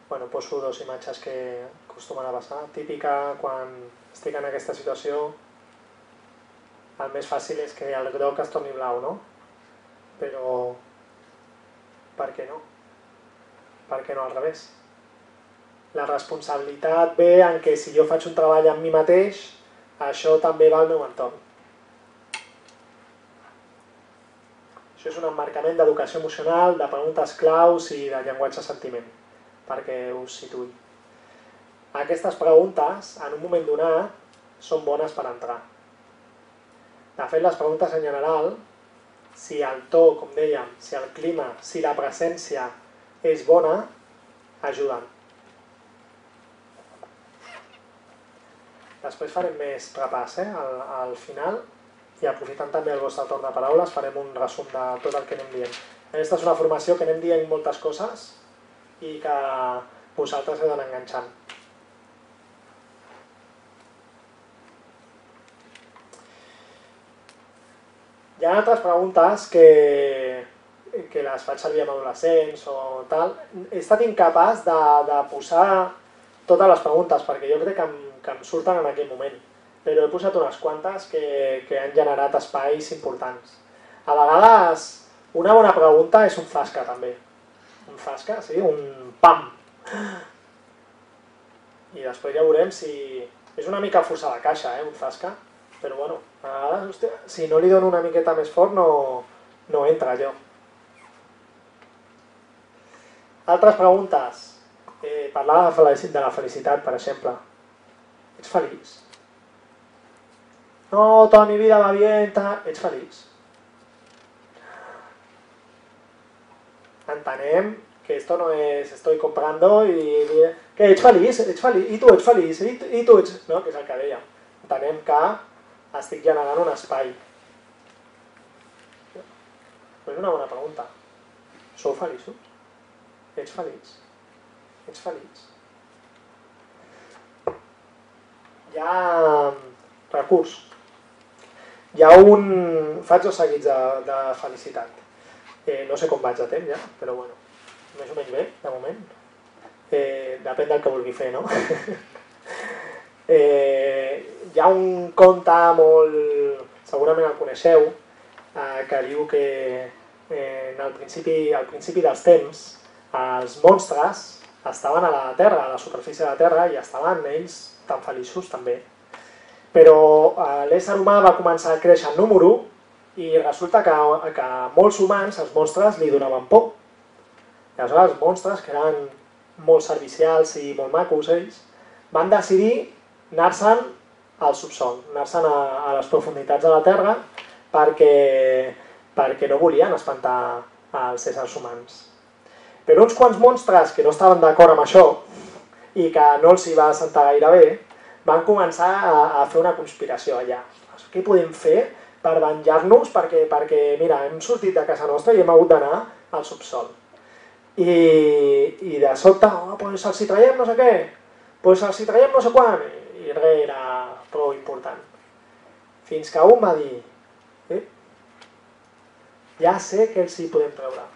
bueno, poso dos imatges que acostumen a passar. Típica, quan estic en aquesta situació, el més fàcil és que el groc es torni blau, no? Però per què no? Per què no al revés? La responsabilitat ve en què si jo faig un treball amb mi mateix, això també va al meu entorn. Això és un emmarcament d'educació emocional, de preguntes claus i de llenguatge sentiment, perquè us situï. Aquestes preguntes, en un moment donat, són bones per entrar. De fet, les preguntes en general, si el to, com dèiem, si el clima, si la presència és bona, ajuden. Després farem més repàs eh, al, al final i aprofitant també el vostre torn de paraules farem un resum de tot el que anem dient. Aquesta és una formació que anem dient moltes coses i que vosaltres heu d'anar enganxant. Hi ha altres preguntes que, que les faig servir amb adolescents o tal. He estat incapaç de, de posar totes les preguntes perquè jo crec que em, que em surten en aquell moment. però he posat unes quantes que, que han generat espais importants. A vegades, una bona pregunta és un fasca, també. Fasca, sí, un pam. I després ja veurem si... És una mica forçar la caixa, eh, un fasca. Però bueno, a vegades, hòstia, si no li dono una miqueta més fort no, no entra allò. Altres preguntes. Eh, parlar de la felicitat, per exemple. Ets feliç? No, tota mi vida va tal. Ets feliç? Entenem que esto no es estoy comprando i- que ets feliç, ets feliç, i tu ets feliç, i, i tu ets... No, que és el que deia. Entenem que estic generant un espai. Però és una bona pregunta. Sou feliços? Ets feliç? Ets feliç? Hi ha recurs. Hi ha un... Faig dos seguits de, de felicitat. Eh, no sé com vaig de temps ja, però bueno, més o menys bé, de moment. Eh, depèn del que vulgui fer, no? eh, hi ha un conte molt... segurament el coneixeu, eh, que diu que eh, en el principi, al principi dels temps els monstres estaven a la Terra, a la superfície de la Terra, i estaven ells tan feliços també. Però eh, l'ésser humà va començar a créixer en número i resulta que, que molts humans, els monstres, li donaven por. I aleshores els monstres, que eren molt servicials i molt macos ells, van decidir anar-se'n al subsol, anar-se'n a, a les profunditats de la Terra perquè, perquè no volien espantar els éssers humans. Però uns quants monstres que no estaven d'acord amb això i que no els hi va sentar gaire bé, van començar a, a fer una conspiració allà. Què podem fer per venjar-nos? Perquè, perquè, mira, hem sortit de casa nostra i hem hagut d'anar al subsol. I, i de sobte, oh, pues els hi traiem no sé què, pues els hi traiem no sé quan, i res era prou important. Fins que un va dir, eh, ja sé que els hi podem treure.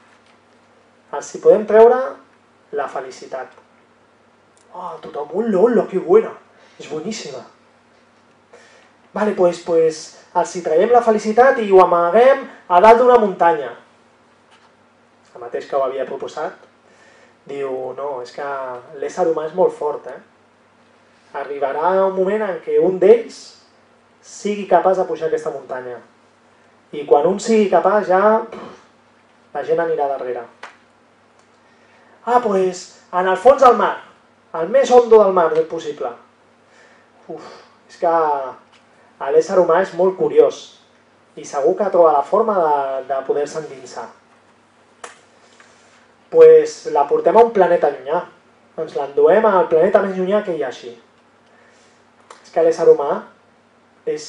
Els hi podem treure la felicitat. Oh, tothom, un lolo, que buena, és boníssima. Vale, pues, pues els hi traiem la felicitat i ho amaguem a dalt d'una muntanya. Mateix que ho havia proposat, diu, no, és que l'ésser humà és molt fort, eh? Arribarà un moment en què un d'ells sigui capaç de pujar aquesta muntanya. I quan un sigui capaç ja la gent anirà darrere. Ah, pues, en el fons del mar, el més hondo del mar del possible. Uf, és que l'ésser humà és molt curiós i segur que troba la forma de, de poder-se endinsar. Pues la portem a un planeta llunyà. Ens l'enduem al planeta més llunyà que hi ha així. És que l'ésser humà és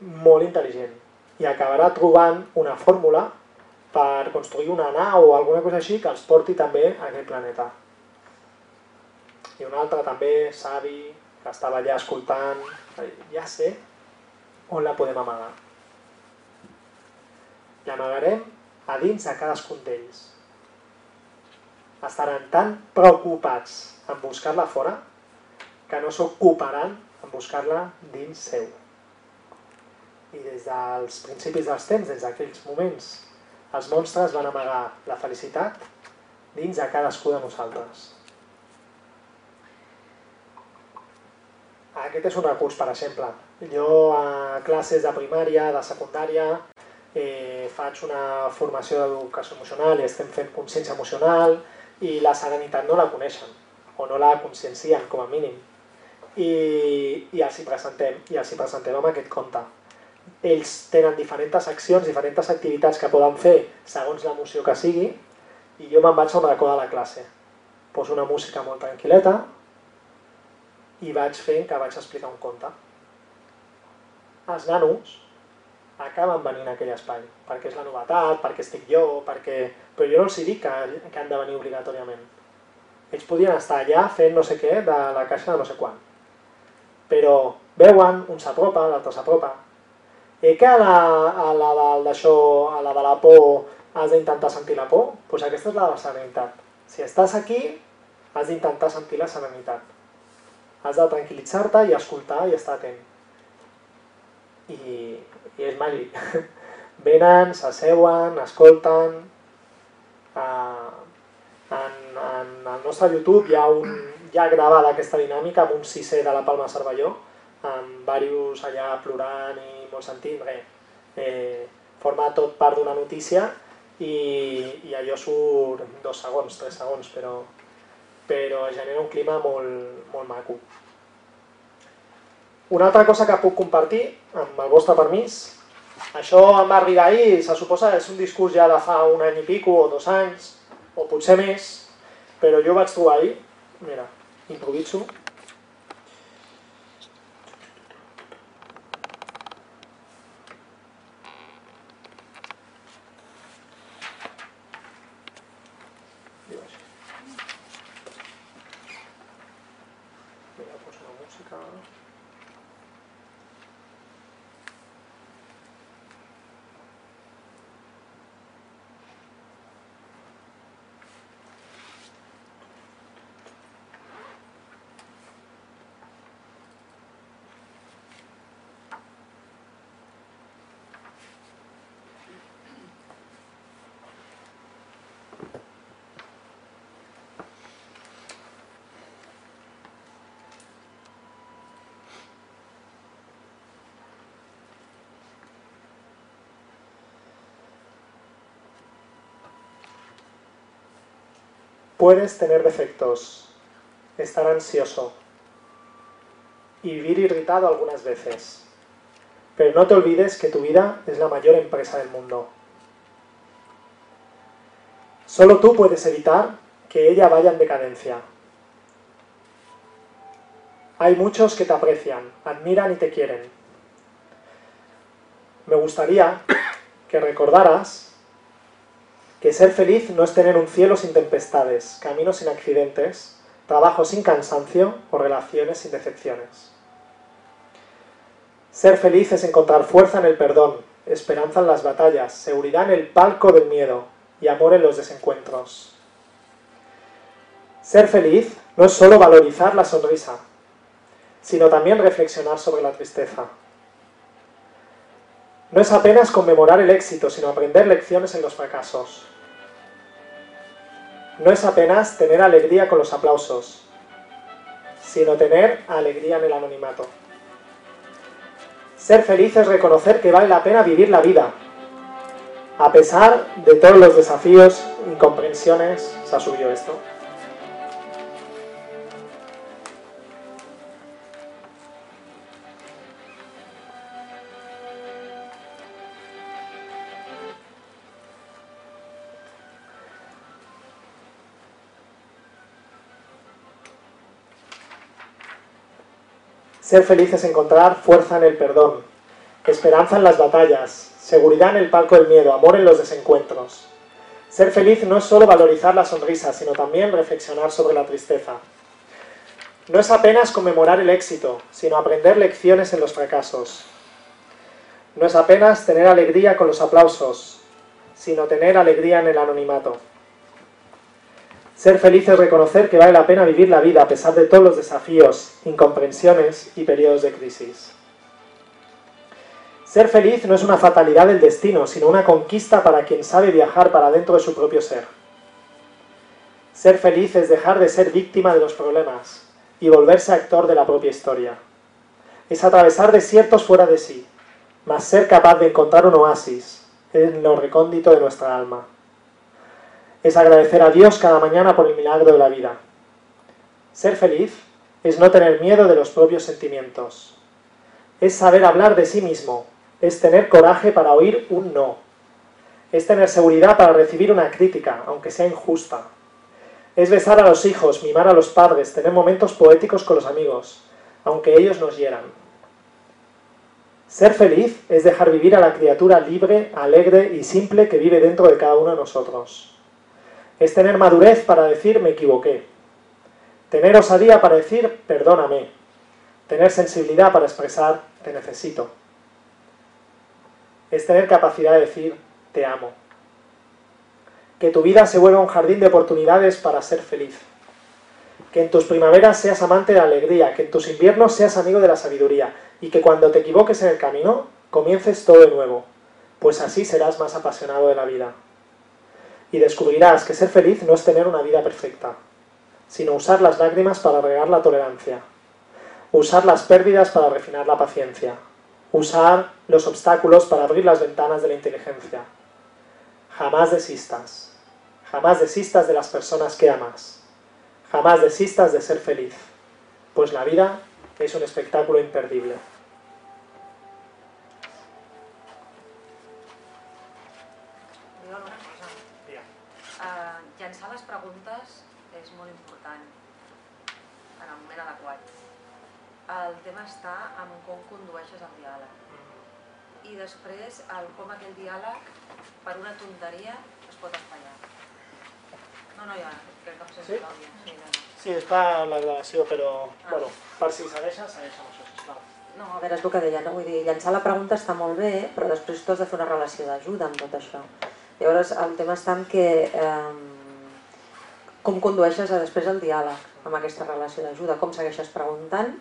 molt intel·ligent i acabarà trobant una fórmula per construir una nau o alguna cosa així que els porti també a aquest planeta. I un altre també, savi, que estava allà escoltant, ja sé on la podem amagar. L'amagarem a dins de cadascun d'ells. Estaran tan preocupats en buscar-la fora que no s'ocuparan en buscar-la dins seu. I des dels principis dels temps, des d'aquells moments, els monstres van amagar la felicitat dins de cadascú de nosaltres. Aquest és un recurs, per exemple. Jo a classes de primària, de secundària, eh, faig una formació d'educació emocional i estem fent consciència emocional i la serenitat no la coneixen o no la consciencien com a mínim. I, i els hi presentem, i els hi presentem amb aquest conte. Ells tenen diferents accions, diferents activitats que poden fer segons l'emoció que sigui i jo me'n vaig a un racó de la classe. Poso una música molt tranquil·leta i vaig fent que vaig explicar un conte. Els nanos acaben venint a aquell espai, perquè és la novetat, perquè estic jo, perquè... però jo no els dic que, que han de venir obligatòriament. Ells podien estar allà fent no sé què de la caixa de no sé quan. Però veuen, un s'apropa, l'altre s'apropa. I que a la, a la d'això, a la de la por, has d'intentar sentir la por? Doncs pues aquesta és la de la serenitat. Si estàs aquí, has d'intentar sentir la serenitat. Has de tranquil·litzar-te i escoltar i estar atent. i, i és màgic. Venen, s'asseuen, escolten... Uh, en, en el nostre YouTube hi ha, un, hi ha gravada aquesta dinàmica amb un sisè de la Palma Cervelló, amb diversos allà plorant i molt sentint, res. Eh, forma tot part d'una notícia i, i allò surt dos segons, tres segons, però, però genera un clima molt, molt maco. Una altra cosa que puc compartir, amb el vostre permís, això em va arribar ahir, se suposa que és un discurs ja de fa un any i pico o dos anys, o potser més, però jo vaig trobar ahir, mira, improviso, Puedes tener defectos, estar ansioso y vivir irritado algunas veces, pero no te olvides que tu vida es la mayor empresa del mundo. Solo tú puedes evitar que ella vaya en decadencia. Hay muchos que te aprecian, admiran y te quieren. Me gustaría que recordaras que ser feliz no es tener un cielo sin tempestades, caminos sin accidentes, trabajo sin cansancio o relaciones sin decepciones. Ser feliz es encontrar fuerza en el perdón, esperanza en las batallas, seguridad en el palco del miedo y amor en los desencuentros. Ser feliz no es solo valorizar la sonrisa, sino también reflexionar sobre la tristeza. No es apenas conmemorar el éxito, sino aprender lecciones en los fracasos. No es apenas tener alegría con los aplausos, sino tener alegría en el anonimato. Ser feliz es reconocer que vale la pena vivir la vida, a pesar de todos los desafíos, incomprensiones, se ha subido esto. Ser feliz es encontrar fuerza en el perdón, esperanza en las batallas, seguridad en el palco del miedo, amor en los desencuentros. Ser feliz no es solo valorizar la sonrisa, sino también reflexionar sobre la tristeza. No es apenas conmemorar el éxito, sino aprender lecciones en los fracasos. No es apenas tener alegría con los aplausos, sino tener alegría en el anonimato. Ser feliz es reconocer que vale la pena vivir la vida a pesar de todos los desafíos, incomprensiones y periodos de crisis. Ser feliz no es una fatalidad del destino, sino una conquista para quien sabe viajar para dentro de su propio ser. Ser feliz es dejar de ser víctima de los problemas y volverse actor de la propia historia. Es atravesar desiertos fuera de sí, mas ser capaz de encontrar un oasis en lo recóndito de nuestra alma es agradecer a Dios cada mañana por el milagro de la vida. Ser feliz es no tener miedo de los propios sentimientos. Es saber hablar de sí mismo. Es tener coraje para oír un no. Es tener seguridad para recibir una crítica, aunque sea injusta. Es besar a los hijos, mimar a los padres, tener momentos poéticos con los amigos, aunque ellos nos hieran. Ser feliz es dejar vivir a la criatura libre, alegre y simple que vive dentro de cada uno de nosotros. Es tener madurez para decir me equivoqué. Tener osadía para decir perdóname. Tener sensibilidad para expresar te necesito. Es tener capacidad de decir te amo. Que tu vida se vuelva un jardín de oportunidades para ser feliz. Que en tus primaveras seas amante de la alegría, que en tus inviernos seas amigo de la sabiduría y que cuando te equivoques en el camino comiences todo de nuevo, pues así serás más apasionado de la vida. Y descubrirás que ser feliz no es tener una vida perfecta, sino usar las lágrimas para regar la tolerancia, usar las pérdidas para refinar la paciencia, usar los obstáculos para abrir las ventanas de la inteligencia. Jamás desistas, jamás desistas de las personas que amas, jamás desistas de ser feliz, pues la vida es un espectáculo imperdible. El tema està en com condueixes el diàleg. I després el com aquell diàleg, per una tonteria, es pot espaiar. No, no, ja, crec que em sento Sí? l'àudio. Sí, no, no. Sí, és per la gravació, però bueno, per si segueixes, segueix amb això, sisplau. No, a veure, és el que deia, no? Vull dir, llançar la pregunta està molt bé, però després tu has de fer una relació d'ajuda amb tot això. Llavors, el tema està en que eh, com condueixes a després el diàleg amb aquesta relació d'ajuda, com segueixes preguntant,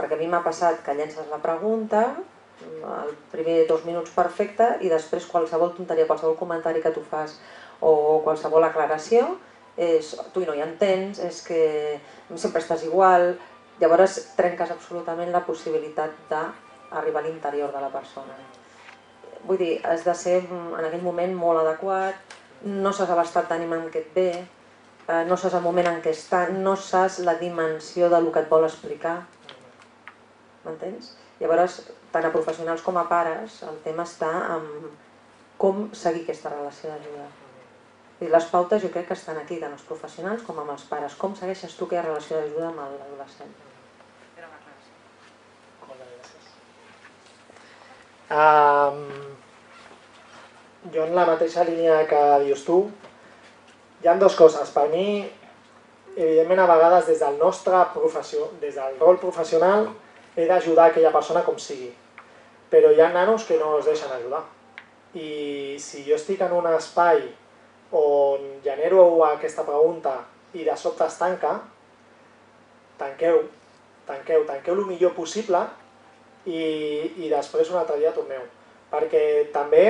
perquè a mi m'ha passat que llences la pregunta, el primer dos minuts perfecte, i després qualsevol tonteria, qualsevol comentari que tu fas o qualsevol aclaració, és tu no hi entens, és que sempre estàs igual, llavors trenques absolutament la possibilitat d'arribar a l'interior de la persona. Vull dir, has de ser mm, en aquell moment molt adequat, no saps l'estat d'ànim en què et ve, eh, no saps el moment en què està, no saps la dimensió del que et vol explicar. M'entens? Llavors, tant a professionals com a pares, el tema està en com seguir aquesta relació d'ajuda. I les pautes jo crec que estan aquí, tant els professionals com amb els pares. Com segueixes tu aquella relació d'ajuda amb l'adolescent? Um, jo en la mateixa línia que dius tu, hi ha dues coses. Per mi, evidentment, a vegades des del nostre professió, des del rol professional, he d'ajudar aquella persona com sigui. Però hi ha nanos que no es deixen ajudar. I si jo estic en un espai on genero aquesta pregunta i de sobte es tanca, tanqueu, tanqueu, tanqueu el millor possible i, i després un altre dia torneu. Perquè també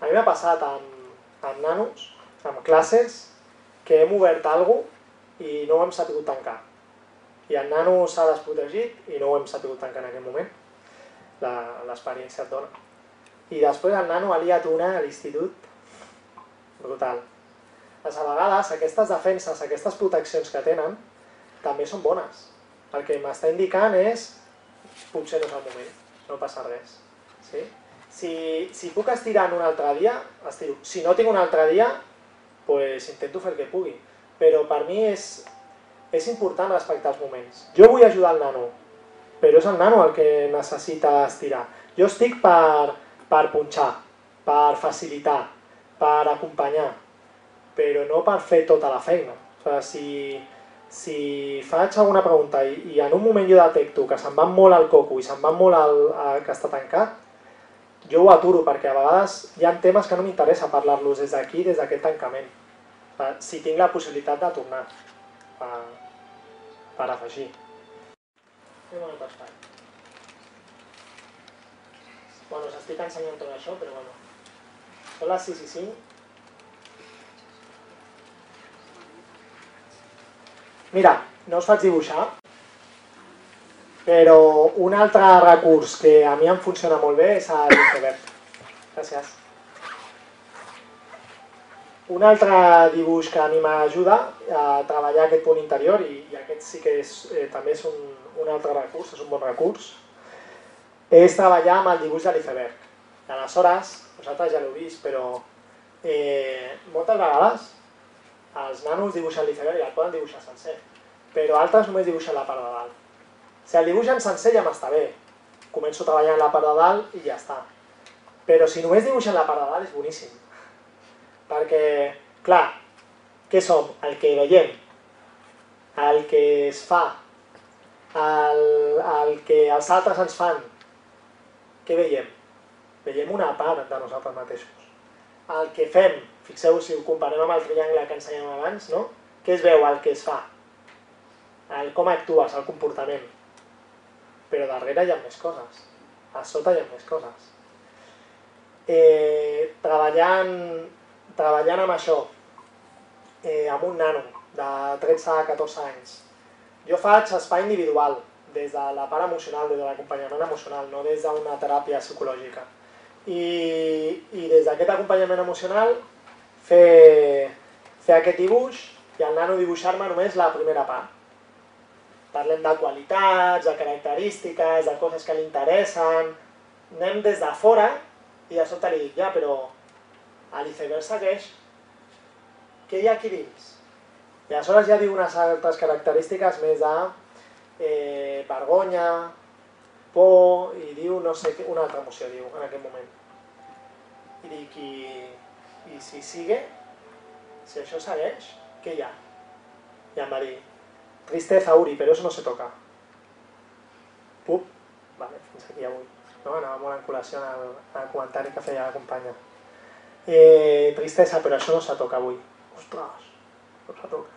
a mi m'ha passat amb, amb nanos, amb classes, que hem obert alguna i no ho hem sabut tancar. I el nano s'ha desprotegit i no ho hem sabut tancar en aquell moment. L'experiència et dona. I després el nano ha liat una a l'institut brutal. Doncs a vegades aquestes defenses, aquestes proteccions que tenen, també són bones. El que m'està indicant és potser no és el moment, no passa res. Sí? Si, si puc estirar en un altre dia, estiro. Si no tinc un altre dia, pues intento fer el que pugui. Però per mi és, és important respectar els moments. Jo vull ajudar el nano, però és el nano el que necessita estirar. Jo estic per, per punxar, per facilitar, per acompanyar, però no per fer tota la feina. O sigui, si, si faig alguna pregunta i, i en un moment jo detecto que se'n va molt al coco i se'n va molt al, que està tancat, jo ho aturo perquè a vegades hi ha temes que no m'interessa parlar-los des d'aquí, des d'aquest tancament. Si tinc la possibilitat de tornar per, per afegir. Un moment espai. Bueno, us estic ensenyant tot això, però bueno. Són les 6 i 5. Mira, no us faig dibuixar, però un altre recurs que a mi em funciona molt bé és l'iceberg. Gràcies. Un altre dibuix que a mi m'ajuda a treballar aquest punt interior, i, i aquest sí que és, eh, també és un, un altre recurs, és un bon recurs, és treballar amb el dibuix de l'iceberg. Aleshores, vosaltres ja l'heu vist, però eh, moltes vegades els nanos dibuixen l'iceberg i el poden dibuixar sencer, però altres només dibuixen la part de dalt. Si el dibuixen sencer ja m'està bé, començo treballant la part de dalt i ja està. Però si només dibuixen la part de dalt és boníssim, perquè, clar, què som? El que veiem, el que es fa, el, el que els altres ens fan. Què veiem? Veiem una part de nosaltres mateixos. El que fem, fixeu si ho comparem amb el triangle que ensenyem abans, no? Què es veu? El que es fa. El com actues, el comportament. Però darrere hi ha més coses. A sota hi ha més coses. Eh, treballant, treballant amb això, eh, amb un nano de 13 a 14 anys, jo faig espai individual, des de la part emocional, des de l'acompanyament emocional, no des d'una teràpia psicològica. I, i des d'aquest acompanyament emocional fer, fer aquest dibuix i el nano dibuixar-me només la primera part. Parlem de qualitats, de característiques, de coses que li interessen, anem des de fora i de sobte li dic, ja, però a l'iceberg segueix, què hi ha aquí dins? I aleshores ja diu unes altres característiques més de eh, vergonya, por, i diu no sé què, una altra emoció diu en aquest moment. I dic, i, i si sigue, si això segueix, què hi ha? I em va dir, tristeza, Uri, però eso no se toca. Pup, vale, fins aquí avui. No? Anava molt en col·lació al, al comentari que feia la companya. Eh, tristesa, però això no se toca avui. Ostres, no se toca.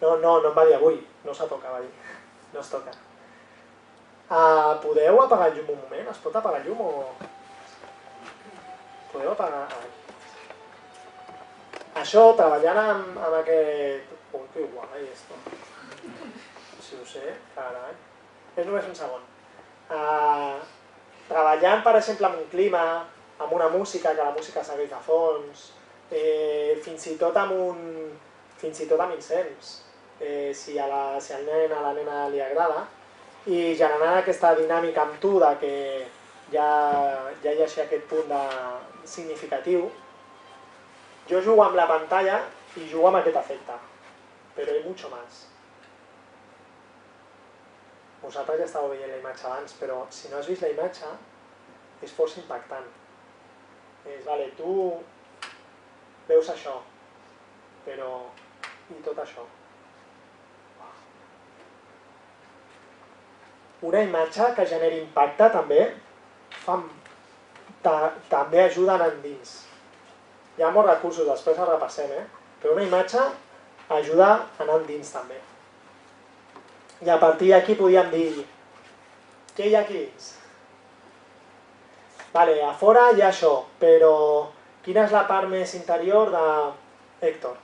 No, no, no em va dir avui, no se toca, va dir. No es toca. Uh, podeu apagar el llum un moment? Es pot apagar el llum o... Podeu apagar... Ah. Això, treballant amb, amb aquest... Ui, que guai, esto. Si ho sé, carai. És només un segon. Uh, treballant, per exemple, amb un clima, amb una música, que la música segueix de fons, eh, fins i tot amb un... fins i tot amb incens, eh, si, a la, si al nen a la nena li agrada, i generant aquesta dinàmica amb tu de que ja, ja hi hagi aquest punt de significatiu, jo jugo amb la pantalla i jugo amb aquest efecte, però hi mucho más. Vosaltres ja estàveu veient la imatge abans, però si no has vist la imatge, és força impactant. És, vale, tu veus això, però i tot això. Una imatge que generi impacte també fa, ta, també ajuda a endins. Hi ha molts recursos, després el repassem, eh? però una imatge ajuda a anar endins també. I a partir d'aquí podíem dir, què hi ha aquí dins? Vale, a fora ha això, però quina és la part més interior de Héctor?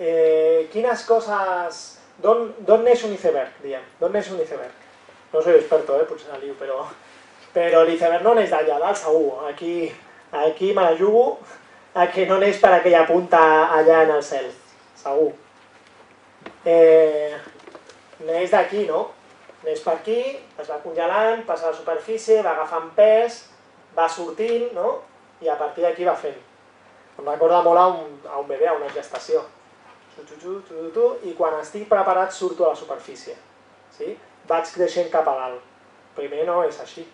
Eh, quines coses... D'on neix un iceberg, diem? D'on neix un iceberg? No soy experto, eh? potser l'aliu, però... Però l'iceberg no neix d'allà dalt, segur. Aquí, aquí me la jugo a que no neix per aquella punta allà en el cel, segur. Eh, neix d'aquí, no? Neix per aquí, es va congelant, passa a la superfície, va agafant pes, va sortint, no? I a partir d'aquí va fent. Em recorda molt a un, a un bebè, a una gestació i quan estic preparat surto a la superfície. Sí? Vaig creixent cap a dalt. Primer no és així.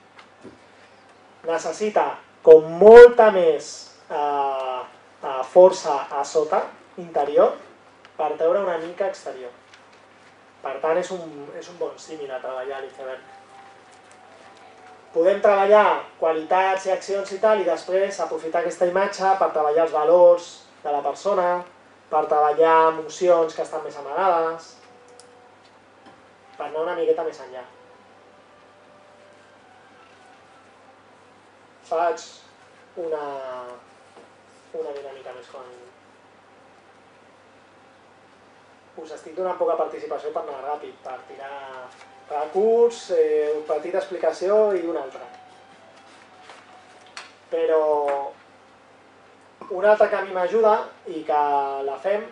Necessita com molta més eh, eh, força a sota, interior, per treure una mica exterior. Per tant, és un, és un bon símil a treballar l'iceberg. Podem treballar qualitats i accions i tal, i després aprofitar aquesta imatge per treballar els valors de la persona, per treballar emocions que estan més amagades, per anar una miqueta més enllà. Faig una, una dinàmica més quan... Us estic donant poca participació per anar ràpid, per tirar recurs, eh, petita explicació i una altra. Però una altra que a mi m'ajuda i que la fem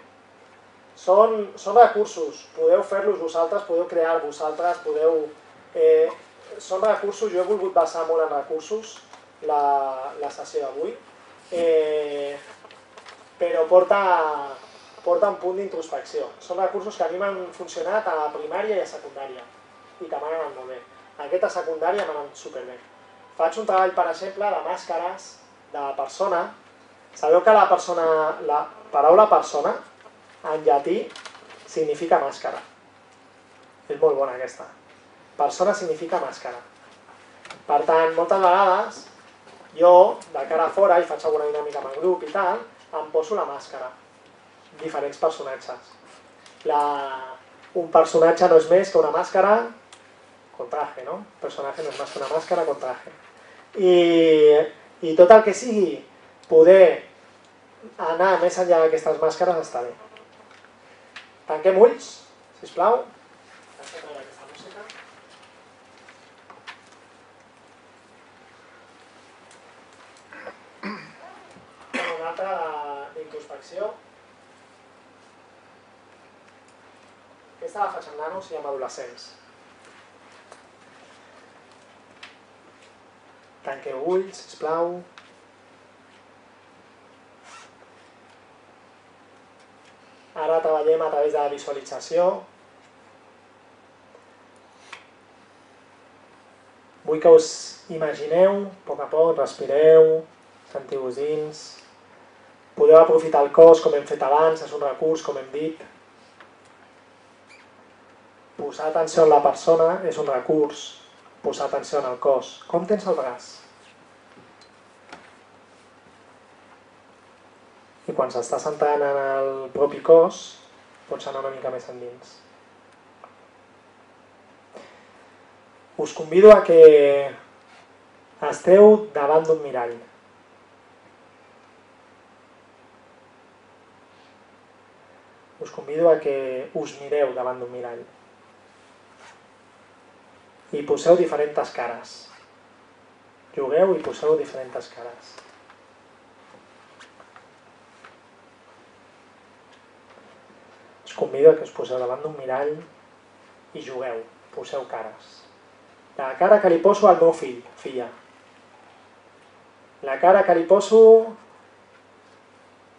són, són recursos, podeu fer-los vosaltres, podeu crear vosaltres, podeu... Eh, són recursos, jo he volgut basar molt en recursos la, la sessió d'avui, eh, però porta, porta un punt d'introspecció. Són recursos que a mi m'han funcionat a primària i a secundària i que m'han anat molt bé. Aquest a secundària m'han anat superbé. Faig un treball, per exemple, de màscares de persona Sabeu que la persona, la paraula persona, en llatí, significa màscara. És molt bona aquesta. Persona significa màscara. Per tant, moltes vegades, jo, de cara a fora, i faig alguna dinàmica amb el grup i tal, em poso la màscara. Diferents personatges. La... Un personatge no és més que una màscara con traje, no? Personatge no és més que una màscara con traje. I, I tot el que sigui poder anar més enllà d'aquestes màscares està bé. Tanquem ulls, sisplau. Una altra d'introspecció. Aquesta la faig amb nanos i amb adolescents. Tanqueu ulls, sisplau. Ara treballem a través de la visualització. Vull que us imagineu, a poc a poc, respireu, sentiu-vos dins. Podeu aprofitar el cos com hem fet abans, és un recurs, com hem dit. Posar atenció en la persona és un recurs. Posar atenció en el cos. Com tens el braç? I quan s'està centrant en el propi cos, pots anar una mica més endins. Us convido a que esteu davant d'un mirall. Us convido a que us mireu davant d'un mirall. I poseu diferents cares. Jugueu i poseu diferents cares. Us convido a que us poseu davant d'un mirall i jugueu, poseu cares. La cara que li poso al meu fill, filla. La cara que li poso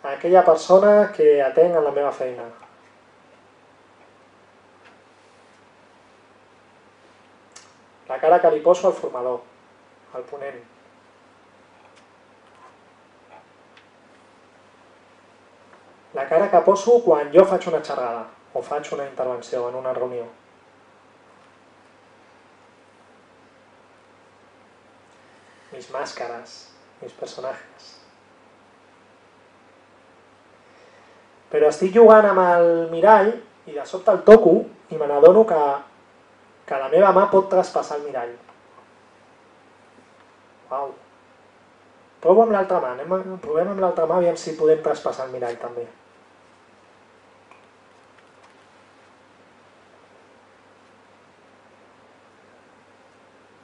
a aquella persona que atenc en la meva feina. Cara que li poso al formador, al ponent. La cara que poso quan jo faig una xerrada o faig una intervenció en una reunió. Mis màscares, mis personatges. Però estic jugant amb el mirall i de sobte el toco i me n'adono que, que la meva mà pot traspassar el mirall. Uau. Provo amb l'altra mà, anem, a- provem amb l'altra mà, aviam si podem traspassar el mirall també.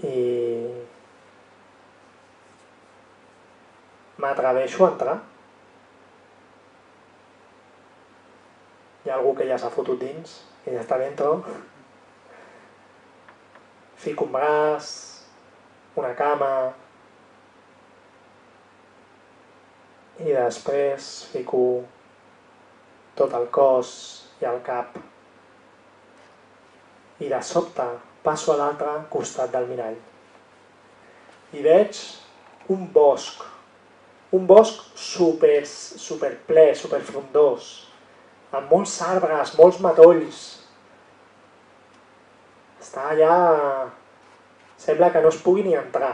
I m'atreveixo a entrar. Hi ha algú que ja s'ha fotut dins i ja està dentro. Fico un braç, una cama i després fico tot el cos i el cap. I de sobte passo a l'altre costat del mirall. I veig un bosc, un bosc super, super ple, super frondós, amb molts arbres, molts matolls. Està allà... Sembla que no es pugui ni entrar.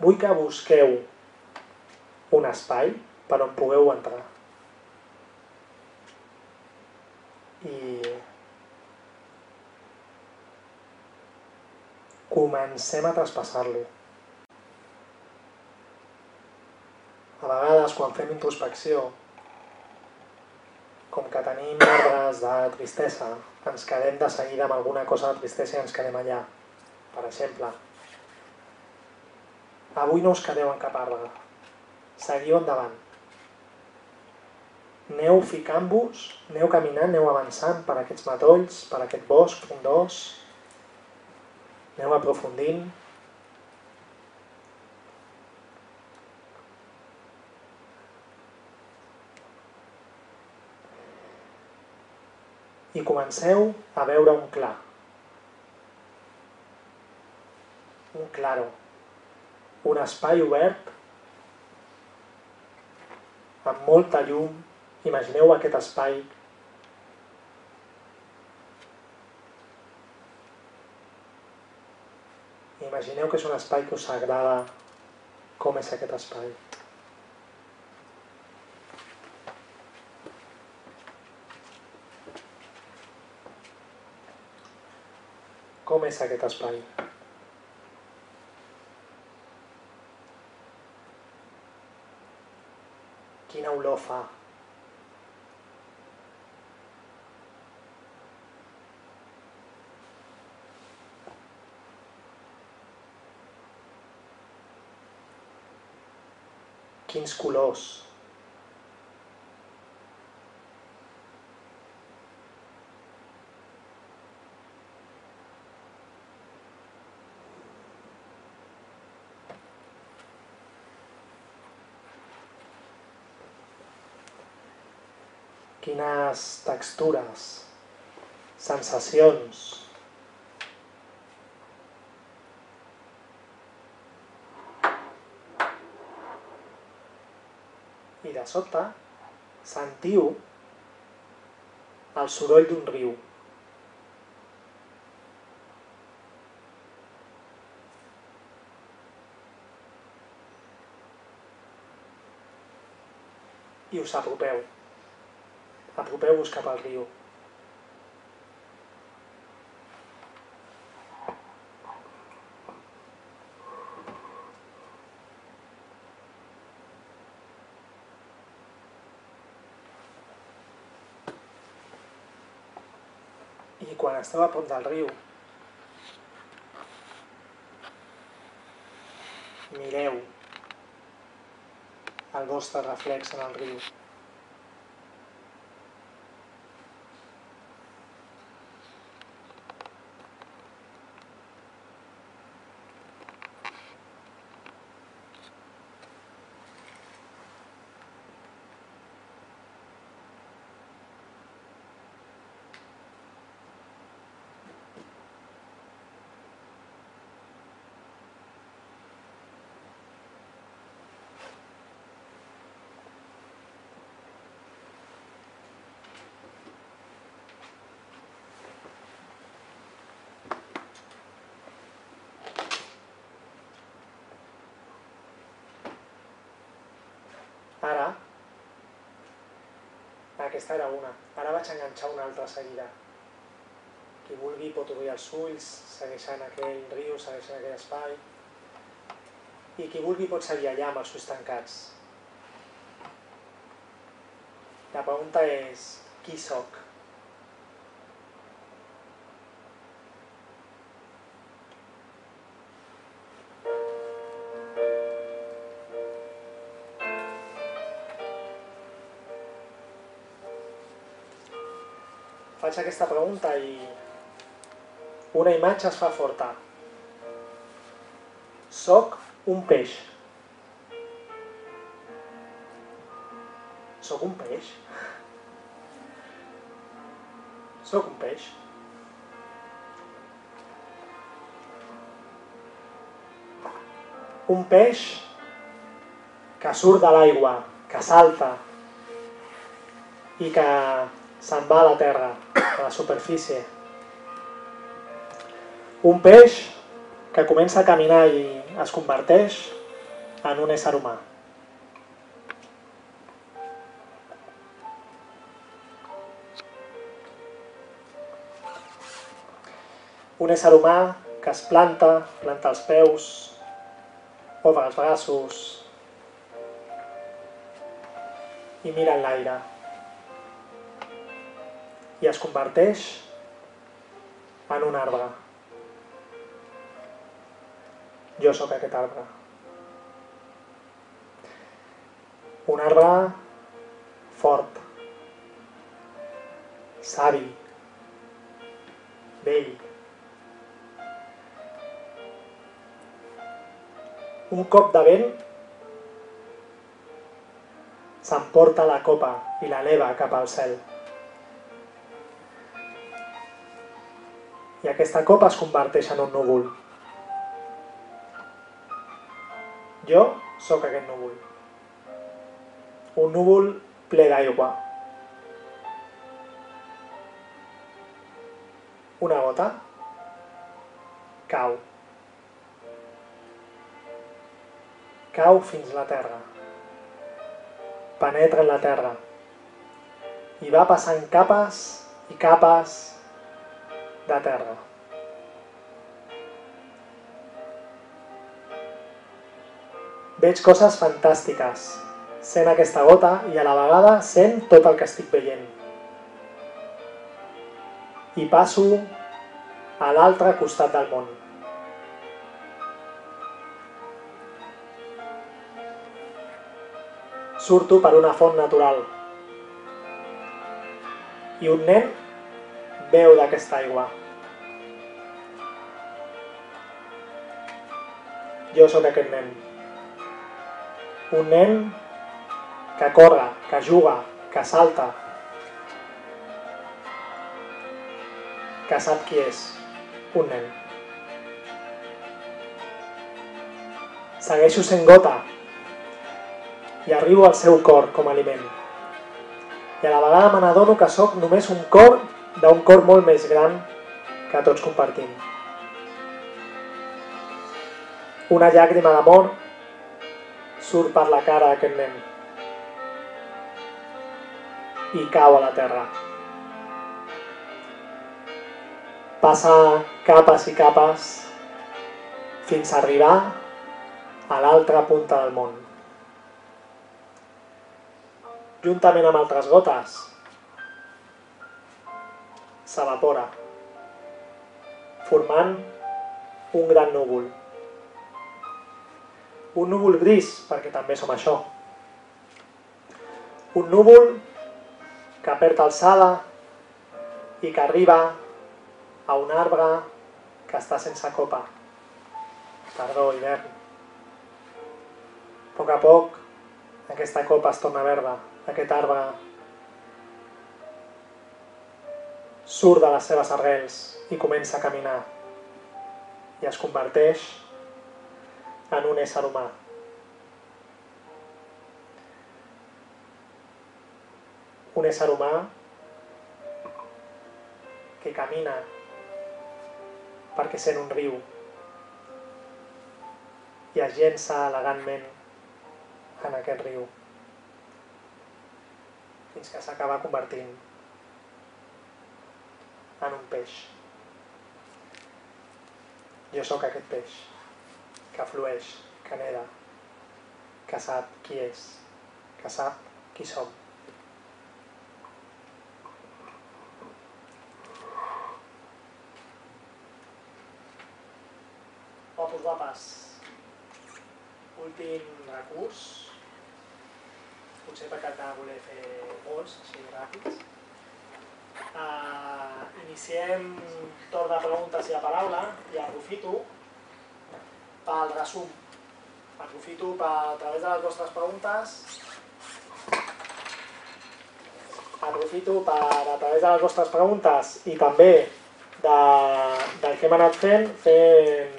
Vull que busqueu un espai per on pugueu entrar. I comencem a traspassar-lo. A vegades, quan fem introspecció, com que tenim arbres de tristesa, ens quedem de seguida amb alguna cosa de tristesa i ens quedem allà. Per exemple, avui no us quedeu en cap arbre. Seguiu endavant. Aneu ficant-vos, aneu caminant, aneu avançant per aquests matolls, per aquest bosc frondós. Aneu aprofundint. I comenceu a veure un clar. Un claro. Un espai obert amb molta llum. Imagineu aquest espai Imagineu que és un espai que us agrada com és aquest espai. Com és aquest espai? Quina olor fa? Quins colors? Quines textures, sensacions, i de sobte sentiu el soroll d'un riu. I us apropeu. Apropeu-vos cap al riu. I quan esteu a prop del riu, mireu el vostre reflex en el riu. Ara, aquesta era una, ara vaig enganxar una altra seguida. Qui vulgui pot obrir els ulls, segueixant aquell riu, segueixant aquell espai. I qui vulgui pot seguir allà amb els ulls tancats. La pregunta és, qui sóc? Faig aquesta pregunta i una imatge es fa forta. Soc un peix. Soc un peix. Soc un peix. Un peix que surt de l'aigua, que salta i que se'n va a la terra, a la superfície. Un peix que comença a caminar i es converteix en un ésser humà. Un ésser humà que es planta, planta els peus, obre els braços i mira en l'aire i es converteix en un arbre. Jo sóc aquest arbre. Un arbre fort, savi, vell. Un cop de vent s'emporta la copa i l'eleva cap al cel. I aquesta copa es converteix en un núvol. Jo sóc aquest núvol. Un núvol ple d'aigua. Una gota cau. Cau fins la terra. Penetra en la terra. I va passant capes i capes de terra. Veig coses fantàstiques, sent aquesta gota i a la vegada sent tot el que estic veient. I passo a l'altre costat del món. Surto per una font natural i un nen veu d'aquesta aigua. Jo sóc aquest nen. Un nen que corre, que juga, que salta, que sap qui és. Un nen. Segueixo sent gota i arribo al seu cor com a aliment. I a la vegada me n'adono que sóc només un cor d'un cor molt més gran que tots compartim. Una llàgrima d'amor surt per la cara d'aquest nen i cau a la terra. Passa capes i capes fins a arribar a l'altra punta del món. Juntament amb altres gotes, s'evapora, formant un gran núvol. Un núvol gris, perquè també som això. Un núvol que perd alçada i que arriba a un arbre que està sense copa. Tardor, hivern. A poc a poc, aquesta copa es torna verda, aquest arbre surt de les seves arrels i comença a caminar i es converteix en un ésser humà. Un ésser humà que camina perquè sent un riu i es llença elegantment en aquest riu fins que s'acaba convertint en un peix. Jo sóc aquest peix que flueix, que neda, que sap qui és, que sap qui som. Fotos guapes. Últim recurs. Potser perquè de voler fer molts, així ràpids. Uh, iniciem torn de preguntes i de paraula i aprofito pel resum. Aprofito per, a través de les vostres preguntes aprofito per, a través de les vostres preguntes i també de, del que hem anat fent, fent,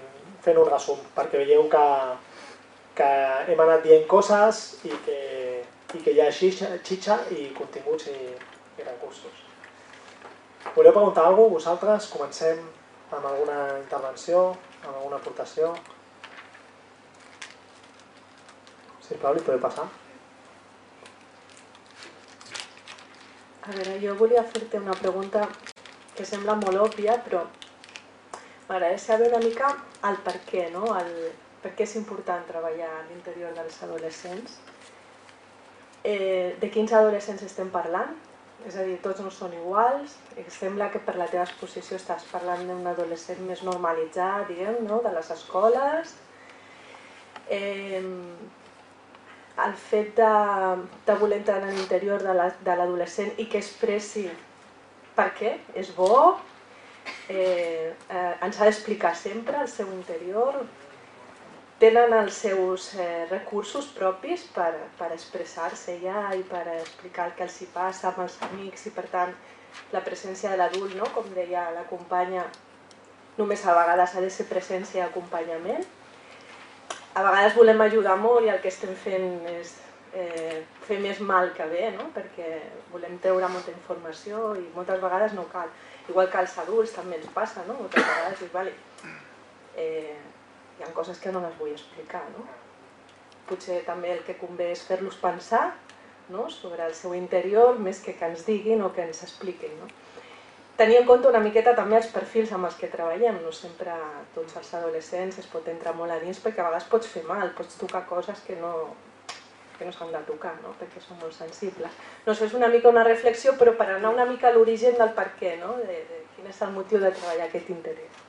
fent un resum, perquè veieu que, que hem anat dient coses i que, i que hi ha xitxa, i continguts i, i recursos. Voleu preguntar alguna cosa? Vosaltres comencem amb alguna intervenció, amb alguna aportació. Si plau, li podeu passar. A veure, jo volia fer-te una pregunta que sembla molt òbvia, però m'agradaria saber una mica el per què, no? El, per què és important treballar a l'interior dels adolescents. Eh, de quins adolescents estem parlant? És a dir, tots no són iguals. Em sembla que per la teva exposició estàs parlant d'un adolescent més normalitzat, diguem, no? de les escoles. Eh, el fet de, de voler entrar en l'interior de l'adolescent la, i que expressi per què, és bo, eh, eh, ens ha d'explicar sempre el seu interior, tenen els seus eh, recursos propis per, per expressar-se ja i per explicar el que els hi passa amb els amics i per tant la presència de l'adult, no? com deia la companya, només a vegades ha de ser presència i acompanyament. A vegades volem ajudar molt i el que estem fent és eh, fer més mal que bé, no? perquè volem treure molta informació i moltes vegades no cal. Igual que als adults també ens passa, no? moltes vegades dius, vale, eh, hi ha coses que no les vull explicar. No? Potser també el que convé és fer-los pensar no? sobre el seu interior més que que ens diguin o que ens expliquin. No? Tenir en compte una miqueta també els perfils amb els que treballem. No sempre tots els adolescents es pot entrar molt a dins perquè a vegades pots fer mal, pots tocar coses que no, que no s'han de tocar, no? perquè són molt sensibles. No sé, és una mica una reflexió, però per anar una mica a l'origen del per què, no? de, de quin és el motiu de treballar aquest interès.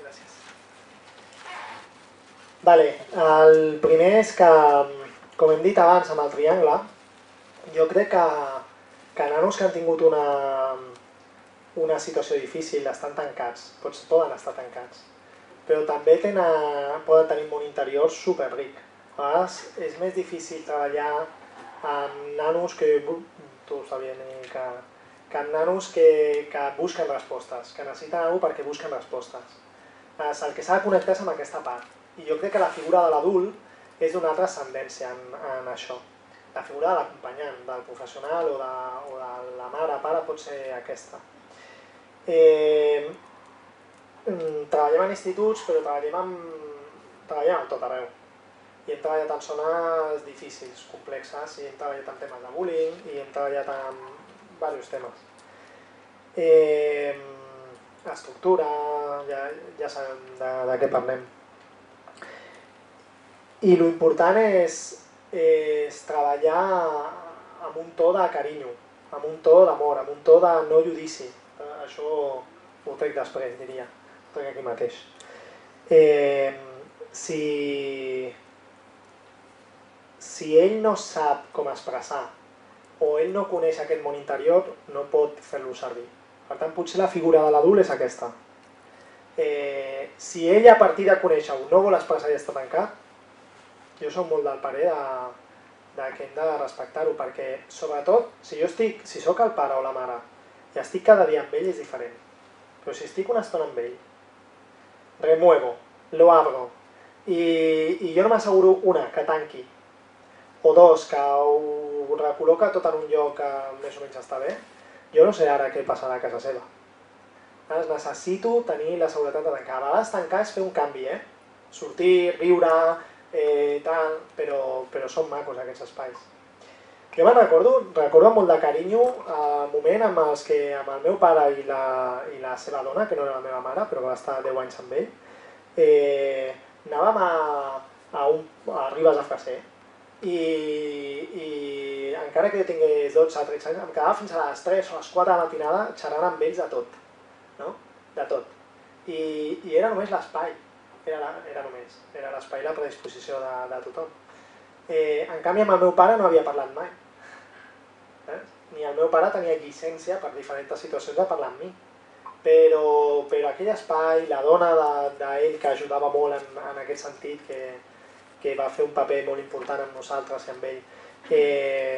Gràcies. Vale, el primer és que, com hem dit abans amb el triangle, jo crec que, que nanos que han tingut una, una situació difícil estan tancats, pots, poden estar tancats, però també tenen, poden tenir un món interior superric. A vegades és més difícil treballar amb nanos que, tu sabies que, que amb nanos que, que busquen respostes, que necessiten alguna perquè busquen respostes. És el que s'ha de connectar és amb aquesta part. I jo crec que la figura de l'adult és d'una transcendència en, en això. La figura de l'acompanyant, del professional o de, o de la mare, pare, pot ser aquesta. Eh, mm, treballem en instituts, però treballem, amb, treballem en tot arreu. I hem treballat en zones difícils, complexes, i hem treballat en temes de bullying, i hem treballat en diversos temes. Eh, estructura, ja, ja sabem de, de què parlem. I lo important és, és treballar amb un to de carinyo, amb un to d'amor, amb un to de no judici. Això ho trec després, diria. Ho trec aquí mateix. Eh, si, si ell no sap com expressar o ell no coneix aquest món interior, no pot fer-lo servir. Per tant, potser la figura de l'adult és aquesta. Eh, si ell a partir de conèixer-ho no vol expressar i està tancat, jo som molt del parer de, de que hem de respectar-ho, perquè sobretot, si jo estic, si sóc el pare o la mare i estic cada dia amb ell és diferent. Però si estic una estona amb ell, remuevo, lo abro, i, i jo no m'asseguro, una, que tanqui, o dos, que ho recol·loca tot en un lloc que més o menys està bé, jo no sé ara què passarà a casa seva. Llavors, necessito tenir la seguretat de tancar. A vegades tancar és fer un canvi, eh? Sortir, riure, eh, tal, però, però són macos aquests espais. Jo me'n recordo, recordo molt de carinyo el moment amb, els que, amb el meu pare i la, i la seva dona, que no era la meva mare, però va estar 10 anys amb ell, eh, anàvem a, a, un, a Ribes a Freser i, i encara que jo tingués 12 o 13 anys, em quedava fins a les 3 o les 4 de la matinada xerrant amb ells de tot, no? De tot. I, i era només l'espai, era, la, era només, era l'espai i la predisposició de, de tothom. Eh, en canvi, amb el meu pare no havia parlat mai. Eh? Ni el meu pare tenia llicència per diferents situacions de parlar amb mi. Però, però aquell espai, la dona d'ell de, de que ajudava molt en, en aquest sentit, que, que va fer un paper molt important amb nosaltres i amb ell, que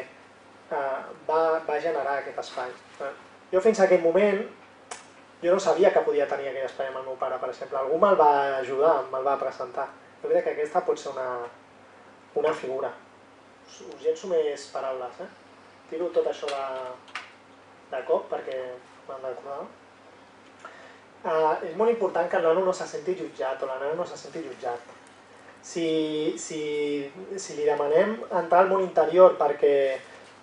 eh, va, va generar aquest espai. Eh? Jo fins a aquell moment jo no sabia que podia tenir aquell espai amb el meu pare, per exemple. Algú me'l va ajudar, me'l va presentar. Jo crec que aquesta pot ser una, una figura. Us, llenço més paraules, eh? Tiro tot això de, de cop perquè m'han d'acordar. Uh, és molt important que el nano no se senti jutjat o la nana no se senti jutjat. Si, si, si li demanem entrar al món interior perquè,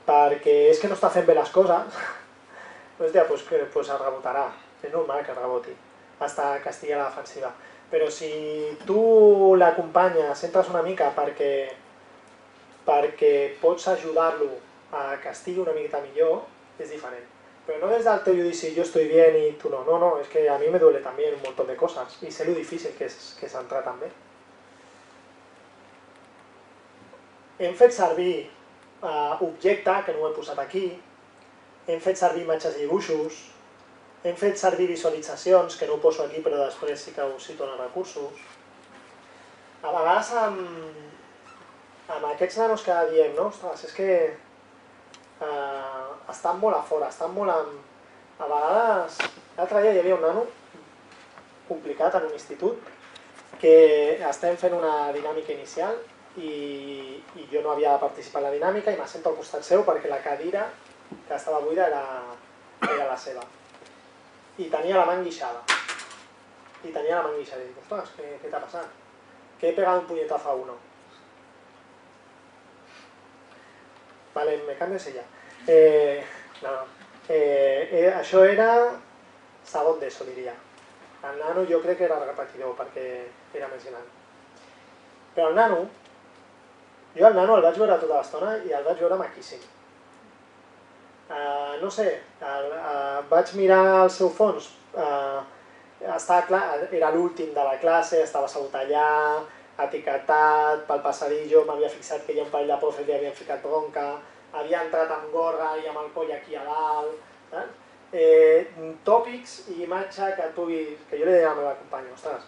perquè és que no està fent bé les coses, doncs, ja, pues, que, pues es rebotarà. És normal que reboti, que estigui a la defensiva. Però si tu l'acompanyes, entres una mica perquè, perquè pots ajudar-lo a que estigui una miqueta millor, és diferent. Pero no desde el teu judici yo estoy bien y tú no. No, no, es que a mí me duele también un montón de cosas y sé lo difícil que és, que és entrar també. Hem fet servir uh, objecte, que no ho he posat aquí, hem fet servir imatges i dibuixos, hem fet servir visualitzacions, que no ho poso aquí però després sí que ho cito en els recursos. A vegades amb, amb aquests nanos que diem, no? Ostres, és que eh, estan molt a fora, estan molt amb... A vegades, l'altre dia hi havia un nano complicat en un institut que estem fent una dinàmica inicial i, i jo no havia de participar en la dinàmica i m'assento al costat seu perquè la cadira que estava buida era, era la seva. I tenia la mà enguixada. I tenia la mà enguixada. I dic, ostres, què, què? Que he pegat un puñetazo a uno. Vale, me cambias ella. Eh, no, Eh, eh, això era nano jo crec que era repetidor perquè era més gran. Però el nano, jo el nano el vaig veure tota l'estona i el vaig veure maquíssim. Uh, no sé, el, uh, vaig mirar el seu fons, uh, estava clar, era l'últim de la classe, estava assegut allà, etiquetat pel passadillo, m'havia fixat que hi ha un parell de profes li havien ficat bronca, havia entrat amb gorra i amb el coll aquí a dalt, saps? Eh, tòpics i imatge que pugui... que jo li deia a la meva companya, ostres,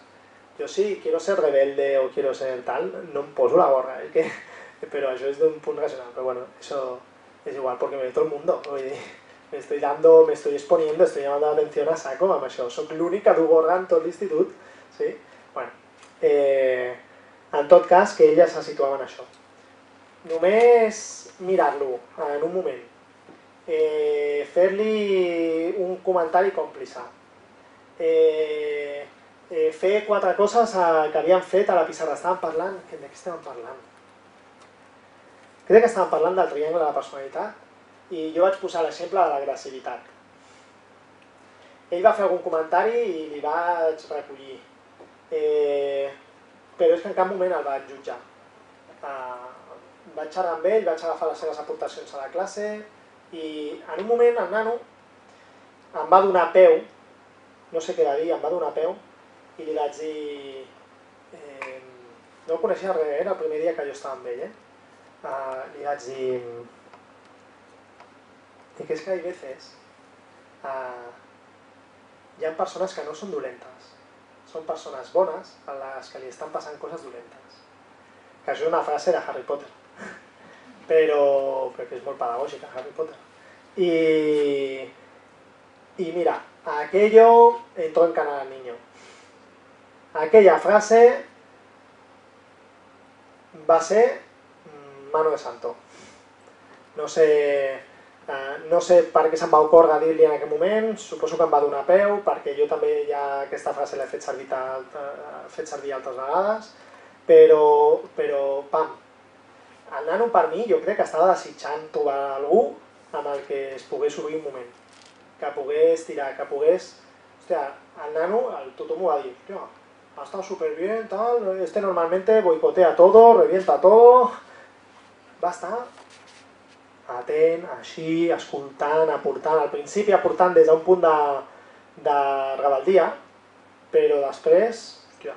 jo sí, quiero ser rebelde o quiero ser tal, no em poso la gorra, eh, que, però això és d'un punt racional, però bueno, eso es igual, porque me ve todo el mundo, me estoy dando, me estoy exponiendo, estoy llamando la atención a saco amb això, soc l'únic que du gorra en tot l'institut, sí? Bueno, eh, en tot cas, que ella se situava en això. Només mirar-lo en un moment, eh, fer-li un comentari còmplice, eh, eh, fer quatre coses que havien fet a la pissarra. Estàvem parlant... De què estàvem parlant? Crec que estàvem parlant del triangle de la personalitat i jo vaig posar l'exemple de l'agressivitat. Ell va fer algun comentari i li vaig recollir. Eh, però és que en cap moment el vaig jutjar. Eh, vaig xerrar amb ell, vaig agafar les seves aportacions a la classe i en un moment el nano em va donar peu, no sé què va dir, em va donar peu i li vaig dir... Eh, no coneixia res, era el primer dia que jo estava amb ell, eh? Uh, li vaig dir... Dic, és que hi veces uh, hi ha que no són dolentes, són persones bones a les que li estan passant coses dolentes. Que això és una frase de Harry Potter, però perquè és molt pedagògica Harry Potter. I, y mira, aquello entró en canal al niño. Aquella frase va ser mm, mano de santo. No sé, eh, no sé per què se'm va ocórrer dir-li en aquell moment, suposo que em va donar peu, perquè jo també ja aquesta frase l'he fet, servir, eh, fet servir altres vegades, però, però pam, el nano per mi jo crec que estava desitjant trobar algú amb el que es pogués obrir un moment, que pogués tirar, que pogués... Hòstia, el nano, el tothom ho va dir, ha estado súper bien, tal, este normalmente boicotea todo, revienta todo, va estar atent, així, escoltant, aportant, al principi aportant des d'un punt de, de rebeldia, però després, hòstia,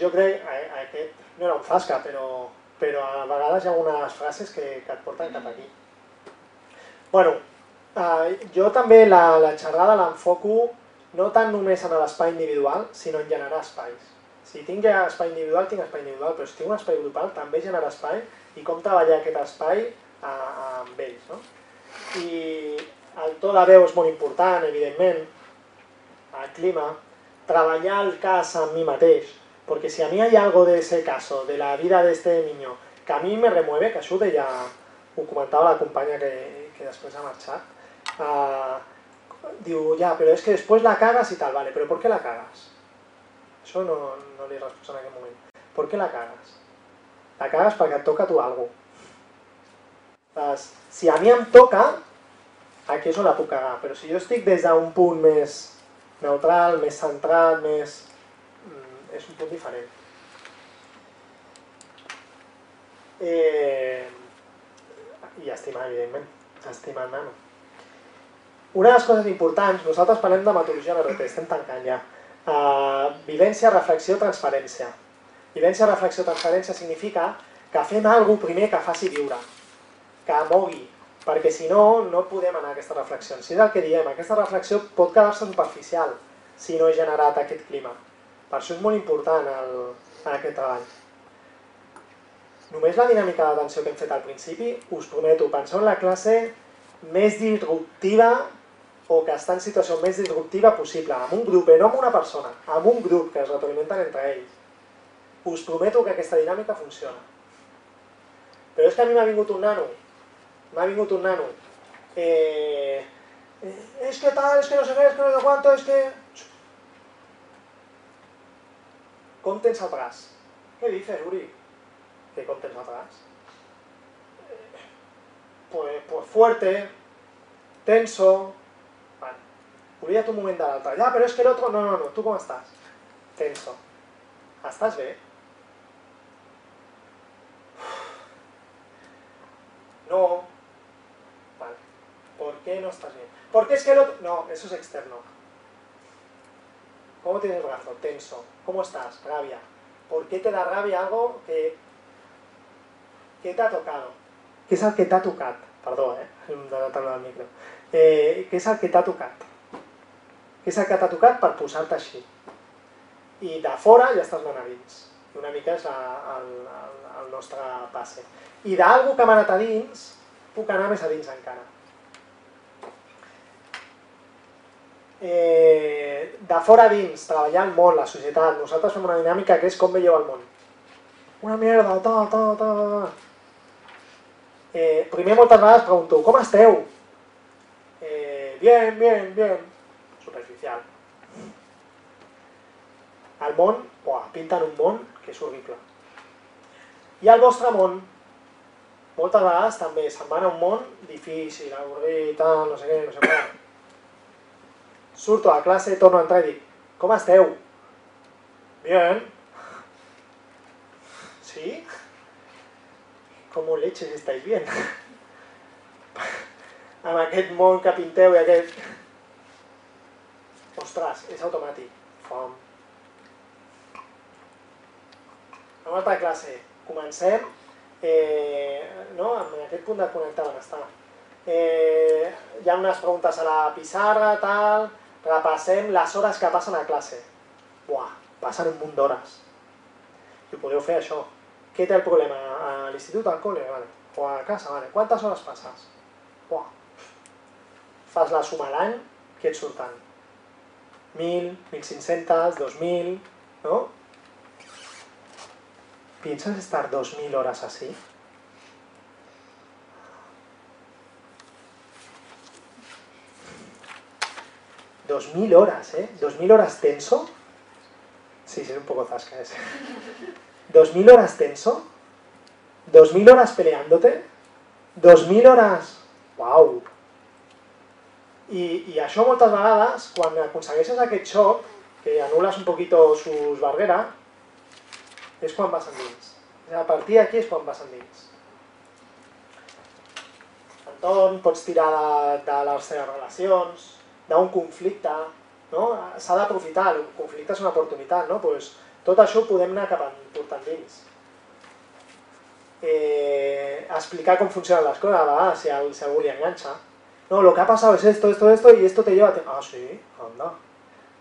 jo crec, eh, aquest no era un fasca, però, però a vegades hi ha unes frases que, que et porten cap aquí. Bueno, eh, jo també la, la xerrada l'enfoco no tant només en l'espai individual, sinó en generar espais. Si tinc ja espai individual, tinc espai individual, però si tinc un espai grupal, també generar espai i com treballar aquest espai a, a, amb ells. No? I el to de veu és molt important, evidentment, el clima, treballar el cas amb mi mateix, porque si a mí hay algo de ese caso, de la vida de este niño, que a mí me remueve, que això ja ho comentava la companya que, que després ha marxat, uh, diu, ja, però és que després la cagas i tal, vale, però per què la cagas? Això no, no li respost en aquest moment. Per què la cagas? La cagas perquè et toca tu alguna cosa. Si a mi em toca, aquí és on la puc cagar, però si jo estic des d'un punt més neutral, més centrat, més... és un punt diferent. Eh, I estimar, evidentment, estimar el nano. Una de les coses importants, nosaltres parlem de metodologia BRT, estem tancant ja. Uh, vivència, reflexió, transferència. Vivència, reflexió, transferència significa que fem alguna primer que faci viure, que mogui, perquè si no, no podem anar a aquesta reflexió. Si és el que diem, aquesta reflexió pot quedar-se superficial si no he generat aquest clima. Per això és molt important el, en aquest treball. Només la dinàmica d'atenció que hem fet al principi, us prometo, penseu en la classe més disruptiva o que està en situació més disruptiva possible, amb un grup, eh, no amb una persona, amb un grup que es retroalimenten entre ells. Us prometo que aquesta dinàmica funciona. Però és que a mi m'ha vingut un nano, m'ha vingut un nano, eh, eh, és que tal, és que no sé què, és que no sé quanto, és que... Com tens el braç? Què dices, Uri? Que com tens el braç? Eh, pues, pues fuerte, tenso. Oblida't un moment de l'altre, ja, però és que l'altre, no, no, no, tu com estàs? Tenso. Estàs bé? No. Vale. ¿Por qué no estás bien? Porque es que el otro... No, eso es externo. ¿Cómo tienes el brazo? Tenso. ¿Cómo estás? Rabia. ¿Por qué te da rabia algo que, que te ha tocado? ¿Qué es el que t'ha tocat? Perdó, eh? De parlar del micro. Eh, què és el que t'ha tocat? Què és el que t'ha tocat per posar-te així? I de fora ja estàs anant a dins. Una mica és el, el, el nostre passe. I d'algú que m'ha anat a dins, puc anar més a dins encara. Eh, de fora dins, treballar el món, la societat, nosaltres fem una dinàmica que és com veieu el món. Una merda, ta, ta, ta, ta. Eh, primer moltes vegades pregunto, com esteu? Eh, bien, bien, bien. El món, uah, pinten un món que és horrible. I el vostre món, moltes vegades també se'n van a un món difícil, avorrit, tal, no sé què, no sé què. Surto a classe, torno a entrar i dic, esteu? Bien. ¿Sí? ¿Cómo leches estáis bien? Amb aquest món que pinteu i aquest... Ostres, és automàtic. Fom. Altra classe. Comencem eh, no? amb aquest punt de connectar benestar. Eh, hi ha unes preguntes a la pissarra, tal, repassem les hores que passen a classe. Buah, passen un munt d'hores. I ho podeu fer això. Què té el problema? A l'institut, al col·le? Vale. O a casa? Vale. Quantes hores passes? Buah. Fas la suma l'any, què et surten? 1.000, 1.500, 2.000, no? ¿Piensas estar 2.000 horas así? Dos mil horas, ¿eh? Dos mil horas tenso. Sí, sí, un poco zasca ese. Dos mil horas tenso. Dos mil horas peleándote. Dos mil horas... Uau! I, I això moltes vegades, quan aconsegueixes aquest xoc, que anules un poquito sus barreras, és quan vas endins. A partir d'aquí és quan vas endins. Entorn, pots tirar de, de les teves relacions, d'un conflicte, no? S'ha d'aprofitar, el conflicte és una oportunitat, no? Pues, tot això ho podem anar cap portant dins. Eh, explicar com funcionen les coses, a vegades, si, al, si algú li enganxa. No, lo que ha pasado es esto, esto, esto, y esto te lleva... a... Ah, sí? Anda.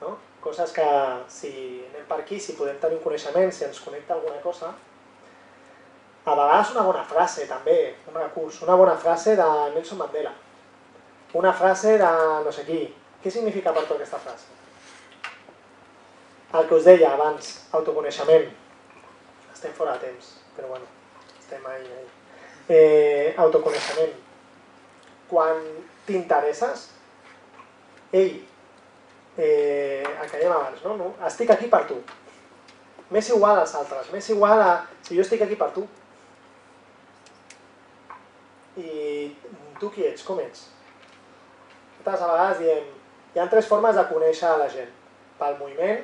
No? Coses que, si anem per aquí, si podem tenir un coneixement, si ens connecta alguna cosa, a vegades una bona frase, també, un recurs, una bona frase de Nelson Mandela. Una frase de no sé qui. Què significa per tu aquesta frase? El que us deia abans, autoconeixement. Estem fora de temps, però bueno, estem ahí, ahí. Eh, autoconeixement. Quan t'interesses, ei, eh, el que dèiem abans, no? no? Estic aquí per tu. M'és igual als altres, m'és igual a... Si jo estic aquí per tu. I tu qui ets? Com ets? Nosaltres a vegades diem, hi ha tres formes de conèixer la gent. Pel moviment,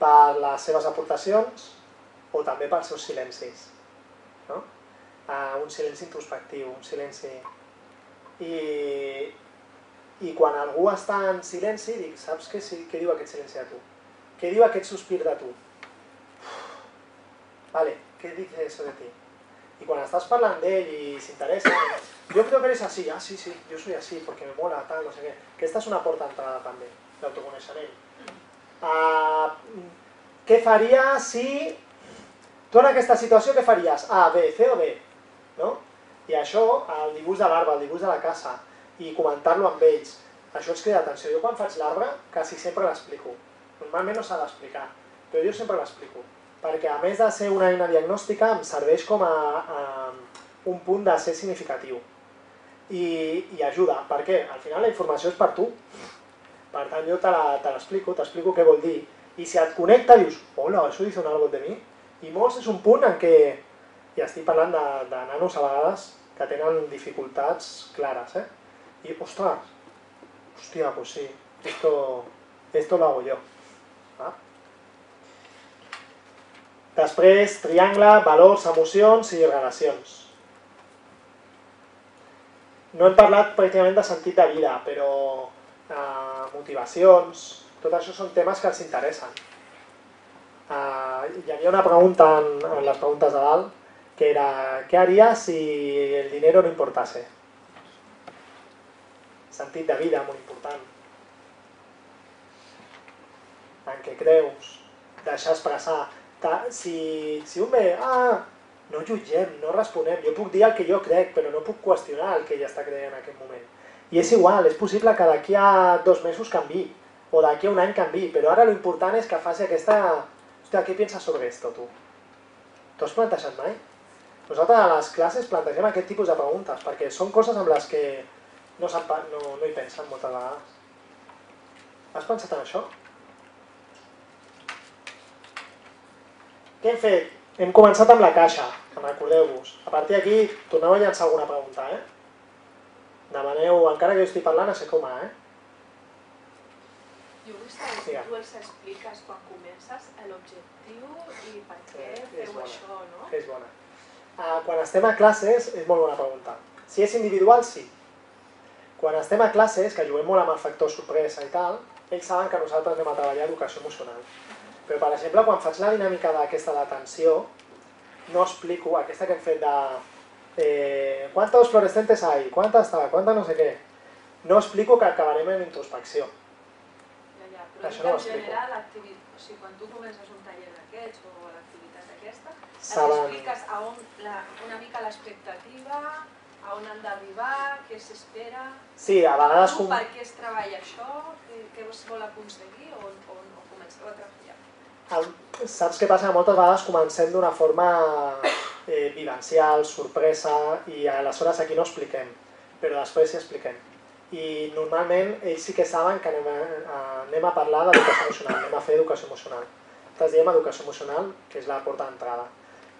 per les seves aportacions o també pels seus silencis. No? Uh, un silenci introspectiu, un silenci... I, i quan algú està en silenci, dic, saps què, què diu aquest silenci de tu? Què diu aquest sospir de tu? Vale, què dice eso de ti? Y cuando estás parlant d'ell i s'interessa, yo creo que eres así, ah, sí, sí, yo soy así, porque me mola, tal, no sé què. Que és una porta d'entrada també, d'autoconeixement. Uh, què faria si... Tu en aquesta situació què faries? A, B, C o D? No? I això, el dibuix de l'arbre, el dibuix de la casa, i comentar-lo amb ells, això ens crida atenció. Jo quan faig l'arbre, quasi sempre l'explico. Normalment no s'ha d'explicar, però jo sempre l'explico perquè a més de ser una eina diagnòstica em serveix com a, a un punt de ser significatiu i, i ajuda, per què? Al final la informació és per tu, per tant jo te l'explico, t'explico què vol dir i si et connecta dius, hola, això dice un árbol de mi i molts és un punt en què i estic parlant de, de nanos a vegades que tenen dificultats clares, eh? I, ostres, hòstia, pues sí, esto, esto lo hago yo. Va? Després, triangle, valors, emocions i relacions. No hem parlat pràcticament de sentit de vida, però eh, motivacions, tot això són temes que els interessen. Eh, hi havia una pregunta en, en les preguntes de dalt, que era, què haries si el dinero no importase? Sentit de vida, molt important. En què creus? Deixar expressar. Si, si un ve, ah, no jutgem, no responem, jo puc dir el que jo crec, però no puc qüestionar el que ella està creient en aquest moment. I és igual, és possible que d'aquí a dos mesos canvi, o d'aquí a un any canvi, però ara l'important és que faci aquesta... Hòstia, què penses sobre esto, tu? T'ho has plantejat mai? Nosaltres a les classes plantegem aquest tipus de preguntes, perquè són coses amb les que no, no, no hi pensen moltes vegades. Has pensat en això? Què hem fet? Hem començat amb la caixa, recordeu-vos. A partir d'aquí torneu a llançar alguna pregunta, eh? Demaneu, encara que jo estic parlant, a ser com a, eh? Jo vull saber si tu els expliques quan comences l'objectiu i per què és feu bona. això, no? És bona. Uh, quan estem a classes, és molt bona pregunta. Si és individual, sí. Quan estem a classes, que juguem molt amb el factor sorpresa i tal, ells saben que nosaltres anem a treballar educació emocional. Però, per exemple, quan faig la dinàmica d'aquesta d'atenció, no explico aquesta que hem fet de eh, ¿cuántos fluorescentes hay? ¿Cuántas tal? ¿Cuántas no sé què? No explico que acabarem en introspecció. Ja, ja, però Això no en general, o sigui, quan tu comences un taller d'aquests o l'activitat aquesta, Saben... expliques a on la, una mica l'expectativa, a on han d'arribar, què s'espera, Sí, a vegades... Com... per què es treballa això, què, es vol aconseguir o, o, o comenceu a treballar. El, saps què passa? Moltes vegades comencem d'una forma eh, vivencial, sorpresa, i aleshores aquí no expliquem, però després sí expliquem. I normalment ells sí que saben que anem a, a, anem a parlar d'educació emocional, anem a fer educació emocional. Nosaltres diem educació emocional, que és la porta d'entrada.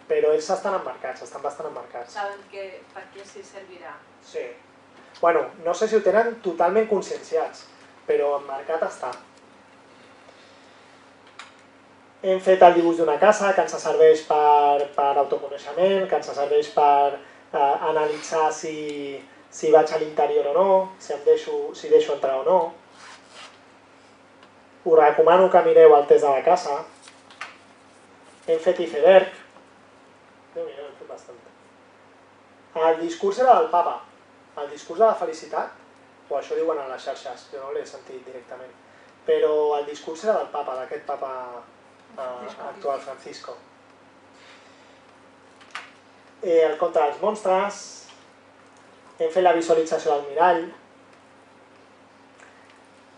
Però ells estan emmarcats, estan bastant emmarcats. Saben que, per què s'hi servirà. Sí. Bueno, no sé si ho tenen totalment conscienciats, però emmarcat està. Hem fet el dibuix d'una casa que ens serveix per, per autoconeixement, que ens serveix per eh, analitzar si, si vaig a l'interior o no, si, em deixo, si deixo entrar o no. Us recomano que mireu el test de la casa. Hem fet iceberg. Déu-n'hi-do, hem fet bastant. El discurs era del papa. El discurs de la felicitat, o això diuen a les xarxes, jo no l'he sentit directament, però el discurs era del papa, d'aquest papa eh, actual, Francisco. Eh, el conte dels monstres, hem fet la visualització del mirall.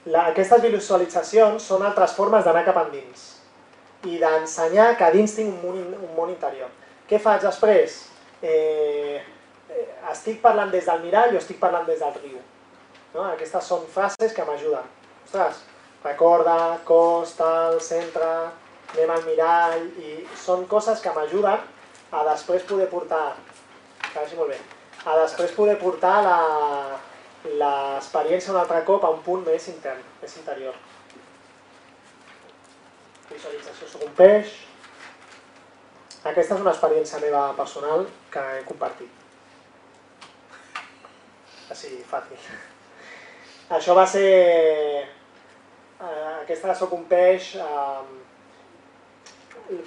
La, aquestes visualitzacions són altres formes d'anar cap endins i d'ensenyar que a dins tinc un món, un món interior. Què faig després? Eh, eh, estic parlant des del mirall o estic parlant des del riu? No? Aquestes són frases que m'ajuden. Ostres, recorda, cos, tal, centre, anem al mirall, i són coses que m'ajuden a després poder portar, vagi molt bé, a després poder portar la- l'experiència un altre cop a un punt més intern, més interior. Visualització sobre un peix. Aquesta és una experiència meva personal que he compartit. Així, fàcil. Això va ser... Eh, aquesta de Soc un peix, eh,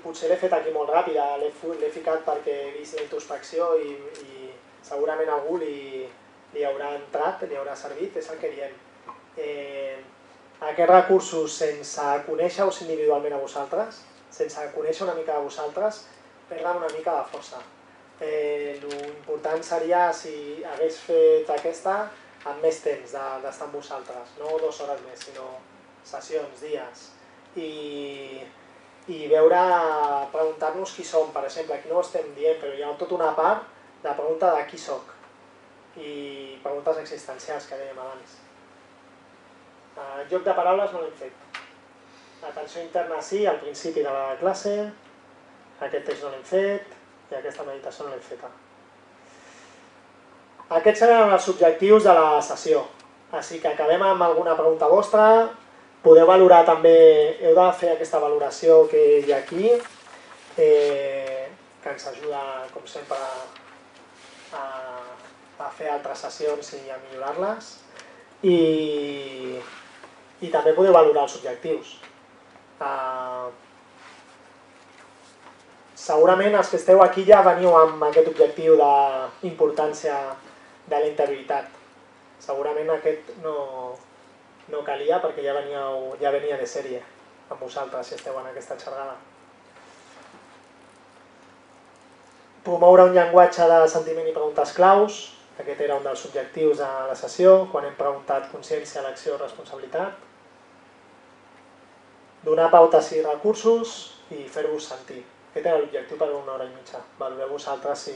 potser l'he fet aquí molt ràpida, l'he ficat perquè he vist la introspecció i, i segurament a algú li, li haurà entrat, li haurà servit, és el que diem. Eh, aquests recursos, sense conèixer-vos individualment a vosaltres, sense conèixer una mica de vosaltres, perden una mica de força. Eh, L'important seria si hagués fet aquesta amb més temps de- d'estar amb vosaltres, no dues hores més, sinó sessions, dies. I, i veure, preguntar-nos qui som, per exemple, aquí no ho estem dient, però hi ha tota una part de pregunta de qui sóc i preguntes existencials que dèiem abans. Uh, joc de paraules no l'hem fet. Atenció interna sí, al principi de la classe, aquest text no l'hem fet i aquesta meditació no l'hem feta. Aquests seran els objectius de la sessió. Així que acabem amb alguna pregunta vostra. Podeu valorar també, heu de fer aquesta valoració que hi ha aquí, eh, que ens ajuda, com sempre, a, a fer altres sessions i a millorar-les. I, I també podeu valorar els objectius. Uh, segurament els que esteu aquí ja veniu amb aquest objectiu d'importància de la integritat. Segurament aquest no, no calia perquè ja, veníeu, ja venia de sèrie amb vosaltres si esteu en aquesta xerrada. Promoure un llenguatge de sentiment i preguntes claus, aquest era un dels objectius de la sessió, quan hem preguntat consciència, l'acció, responsabilitat. Donar pautes i recursos i fer-vos sentir. Aquest era l'objectiu per una hora i mitja. Valoreu vosaltres si,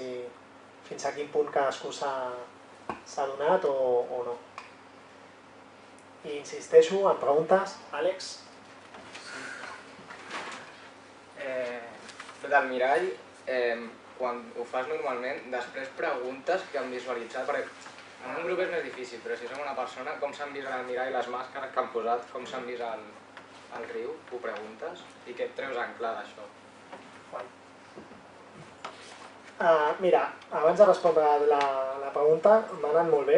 fins a quin punt cadascú s'ha donat o, o no. I insisteixo en preguntes. Àlex? Eh, del mirall, eh, quan ho fas normalment, després preguntes que han visualitzat, perquè en un grup és més difícil, però si som una persona, com s'han vist al mirall les màscares que han posat, com s'han vist al, al riu, ho preguntes, i què et treus en clar d'això? Uh, mira, abans de respondre la, la pregunta, m'ha anat molt bé.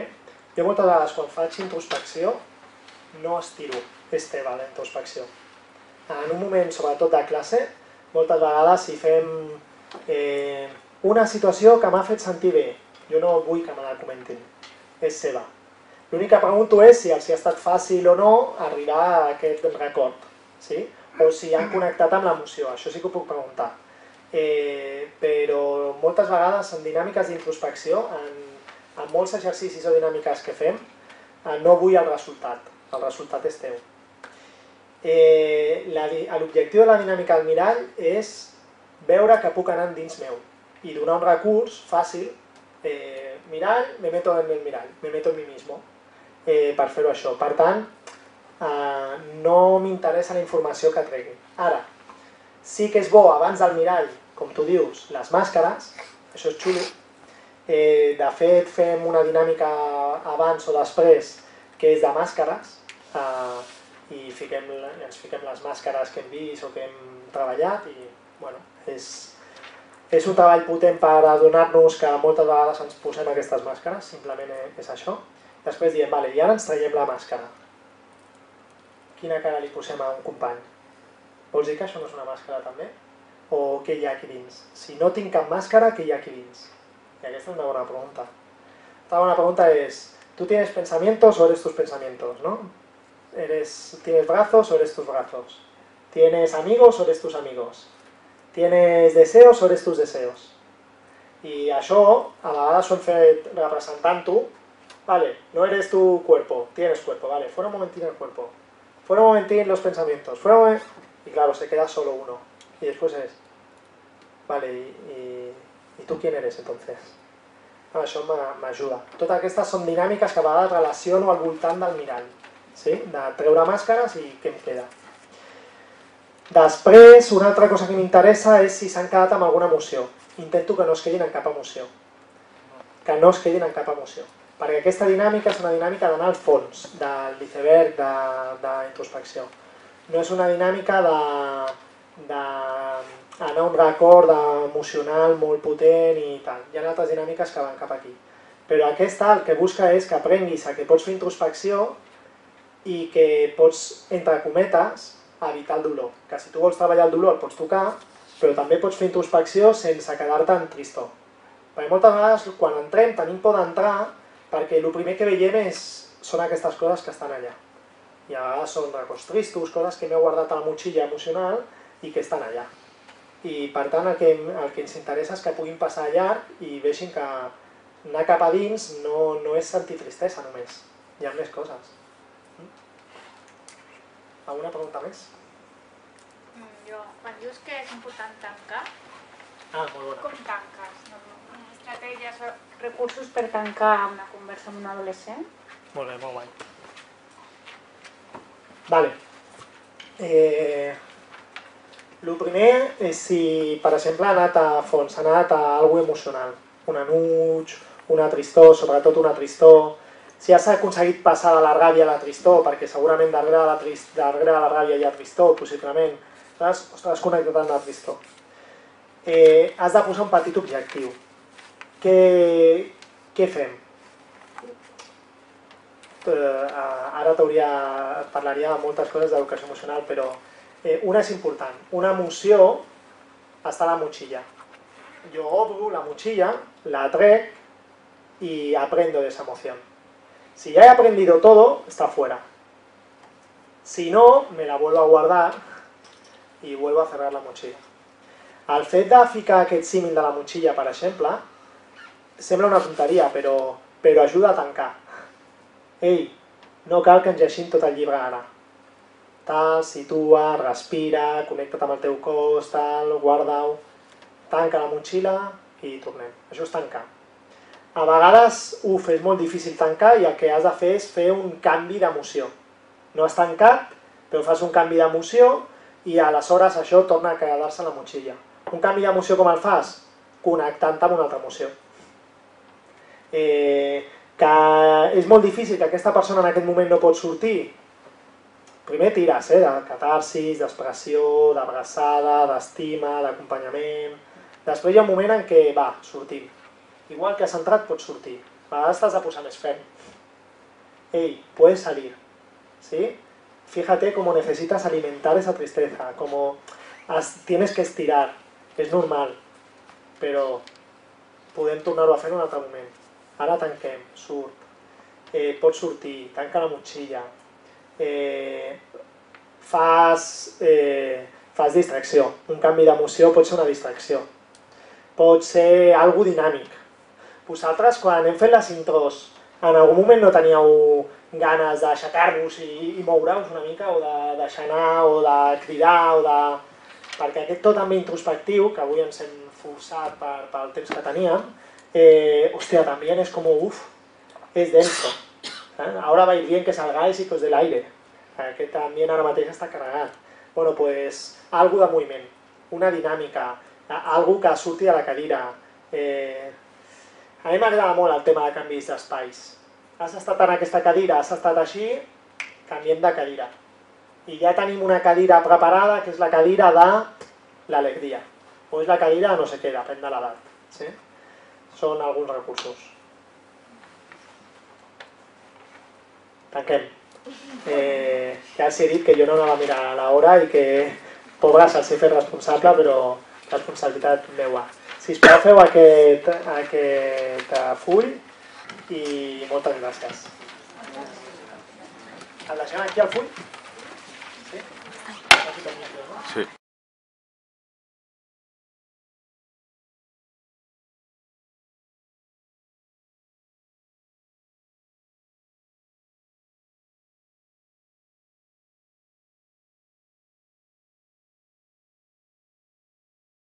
Jo moltes vegades quan faig introspecció no estiro, és teva la introspecció. En un moment, sobretot de classe, moltes vegades si fem eh, una situació que m'ha fet sentir bé, jo no vull que me la comentin, és seva. L'únic que pregunto és si els ha estat fàcil o no arribar a aquest record, sí? o si han connectat amb l'emoció, això sí que ho puc preguntar eh, però moltes vegades en dinàmiques d'introspecció, en, en molts exercicis o dinàmiques que fem, eh, no vull el resultat, el resultat és teu. Eh, L'objectiu de la dinàmica del mirall és veure que puc anar dins meu i donar un recurs fàcil, eh, mirall, me meto en el mirall, me meto en mi mismo, eh, per fer-ho això. Per tant, eh, no m'interessa la informació que tregui. Ara, sí que és bo abans del mirall, com tu dius, les màscares, això és xulo. Eh, de fet, fem una dinàmica abans o després que és de màscares eh, i fiquem, ens fiquem les màscares que hem vist o que hem treballat i bueno, és, és un treball potent per adonar-nos que moltes vegades ens posem aquestes màscares, simplement és això. Després diem, vale, i ara ens traiem la màscara. Quina cara li posem a un company? Vols dir que això no és una màscara també? O què hi ha aquí dins? Si no tinc cap màscara, què hi ha aquí dins? I aquesta és una bona pregunta. La bona pregunta és, ¿tú tienes pensamientos o eres tus pensamientos? ¿no? Eres, ¿Tienes brazos o eres tus brazos? ¿Tienes amigos o eres tus amigos? ¿Tienes deseos o eres tus deseos? I això, a vegades ho hem fet representant-ho, vale, no eres tu cuerpo, tienes cuerpo, vale, fuera un momentín el cuerpo, fuera un momentín los pensamientos, fuera un momentín y claro, se queda solo uno. Y después es, vale, ¿y, y, ¿y tú quién eres entonces? No, això m'ajuda. Totes aquestes són dinàmiques que a vegades relaciono al voltant del mirall, sí? de treure màscares i què em queda. Després, una altra cosa que m'interessa és si s'han quedat amb alguna emoció. Intento que no es quedin en cap emoció. Que no es quedin en cap emoció. Perquè aquesta dinàmica és una dinàmica d'anar al fons del l'iceberg d'introspecció. De, no és una dinàmica de, de anar un record emocional molt potent i tal. Hi ha altres dinàmiques que van cap aquí. Però aquesta el que busca és que aprenguis a que pots fer introspecció i que pots, entre cometes, evitar el dolor. Que si tu vols treballar el dolor el pots tocar, però també pots fer introspecció sense quedar-te en tristor. Perquè moltes vegades quan entrem tenim por d'entrar perquè el primer que veiem és, són aquestes coses que estan allà i a vegades són records tristos, coses que m'he guardat a la motxilla emocional i que estan allà. I per tant el que, el que ens interessa és que puguin passar allà i vegin que anar cap a dins no, no és sentir tristesa només, hi ha més coses. Mm? Alguna pregunta més? Mm, jo, quan dius que és important tancar, ah, molt bona. com tanques? No, estratègies, recursos per tancar una conversa amb un adolescent? Molt bé, molt guai. Vale. Eh, el primer és si, per exemple, ha anat a fons, ha anat a alguna emocional, un enuig, una tristor, sobretot una tristor. Si has aconseguit passar de la ràbia a la tristor, perquè segurament darrere de la, trist, darrere de la ràbia hi ha tristor, possiblement, saps? Ostres, has connectat amb la tristor. Eh, has de posar un petit objectiu. Què, què fem? Eh, ara t'hauria, parlaria de moltes coses d'educació emocional, però eh, una és important. Una emoció està a la motxilla. Jo obro la motxilla, la trec y aprendo de esa emoción. Si ya he aprendido todo, está fuera. Si no, me la vuelvo a guardar i vuelvo a cerrar la motxilla. El fet de ficar aquest símil de la motxilla, per exemple, sembla una tonteria, però, però ajuda a tancar. Ei, no cal que ens llegim tot el llibre ara. Tal, situa, respira, connecta't amb el teu cos, tal, guarda-ho, tanca la motxilla i tornem. Això és tancar. A vegades, uf, és molt difícil tancar i el que has de fer és fer un canvi d'emoció. No has tancat, però fas un canvi d'emoció i aleshores això torna a quedar-se a la motxilla. Un canvi d'emoció com el fas? Connectant amb una altra emoció. Eh, que és molt difícil que aquesta persona en aquest moment no pot sortir, primer tires, eh, de catarsis, d'expressió, d'abraçada, d'estima, d'acompanyament... Després hi ha un moment en què, va, sortim. Igual que has entrat, pots sortir. A vegades t'has de posar més ferm. Ey, puedes salir. ¿Sí? Fíjate cómo necesitas alimentar esa tristeza, como has, tienes que estirar. És normal, però podem tornar-ho a fer en un altre moment. Ara tanquem, surt. Eh, pots sortir, tanca la motxilla. Eh, fas, eh, fas distracció. Un canvi d'emoció pot ser una distracció. Pot ser algo dinàmic. Vosaltres, quan hem fet les intros, en algun moment no teníeu ganes d'aixecar-vos i, i moure-us una mica, o de deixar anar, o de cridar, o de perquè aquest to també introspectiu, que avui ens hem forçat per, pel temps que teníem, eh, hòstia, també és com, uf, és denso. Eh? Ahora vais bien que salgáis y que os del aire. Aquest també ara mateix està carregat. Bueno, pues, algo de moviment, una dinàmica, algo que surti de la cadira. Eh, a mi m'agrada molt el tema de canvis d'espais. Has estat en aquesta cadira, has estat així, canviem de cadira i ja tenim una cadira preparada, que és la cadira de l'alegria. O és la cadira de no sé què, depèn de l'edat. Sí? Són alguns recursos. Tanquem. Eh, ja els dit que jo no anava a mirar l'hora i que, pobres, els he fet responsable, però responsabilitat meua. Si us plau, feu aquest, aquest full i moltes gràcies. El deixem aquí al full? Sí.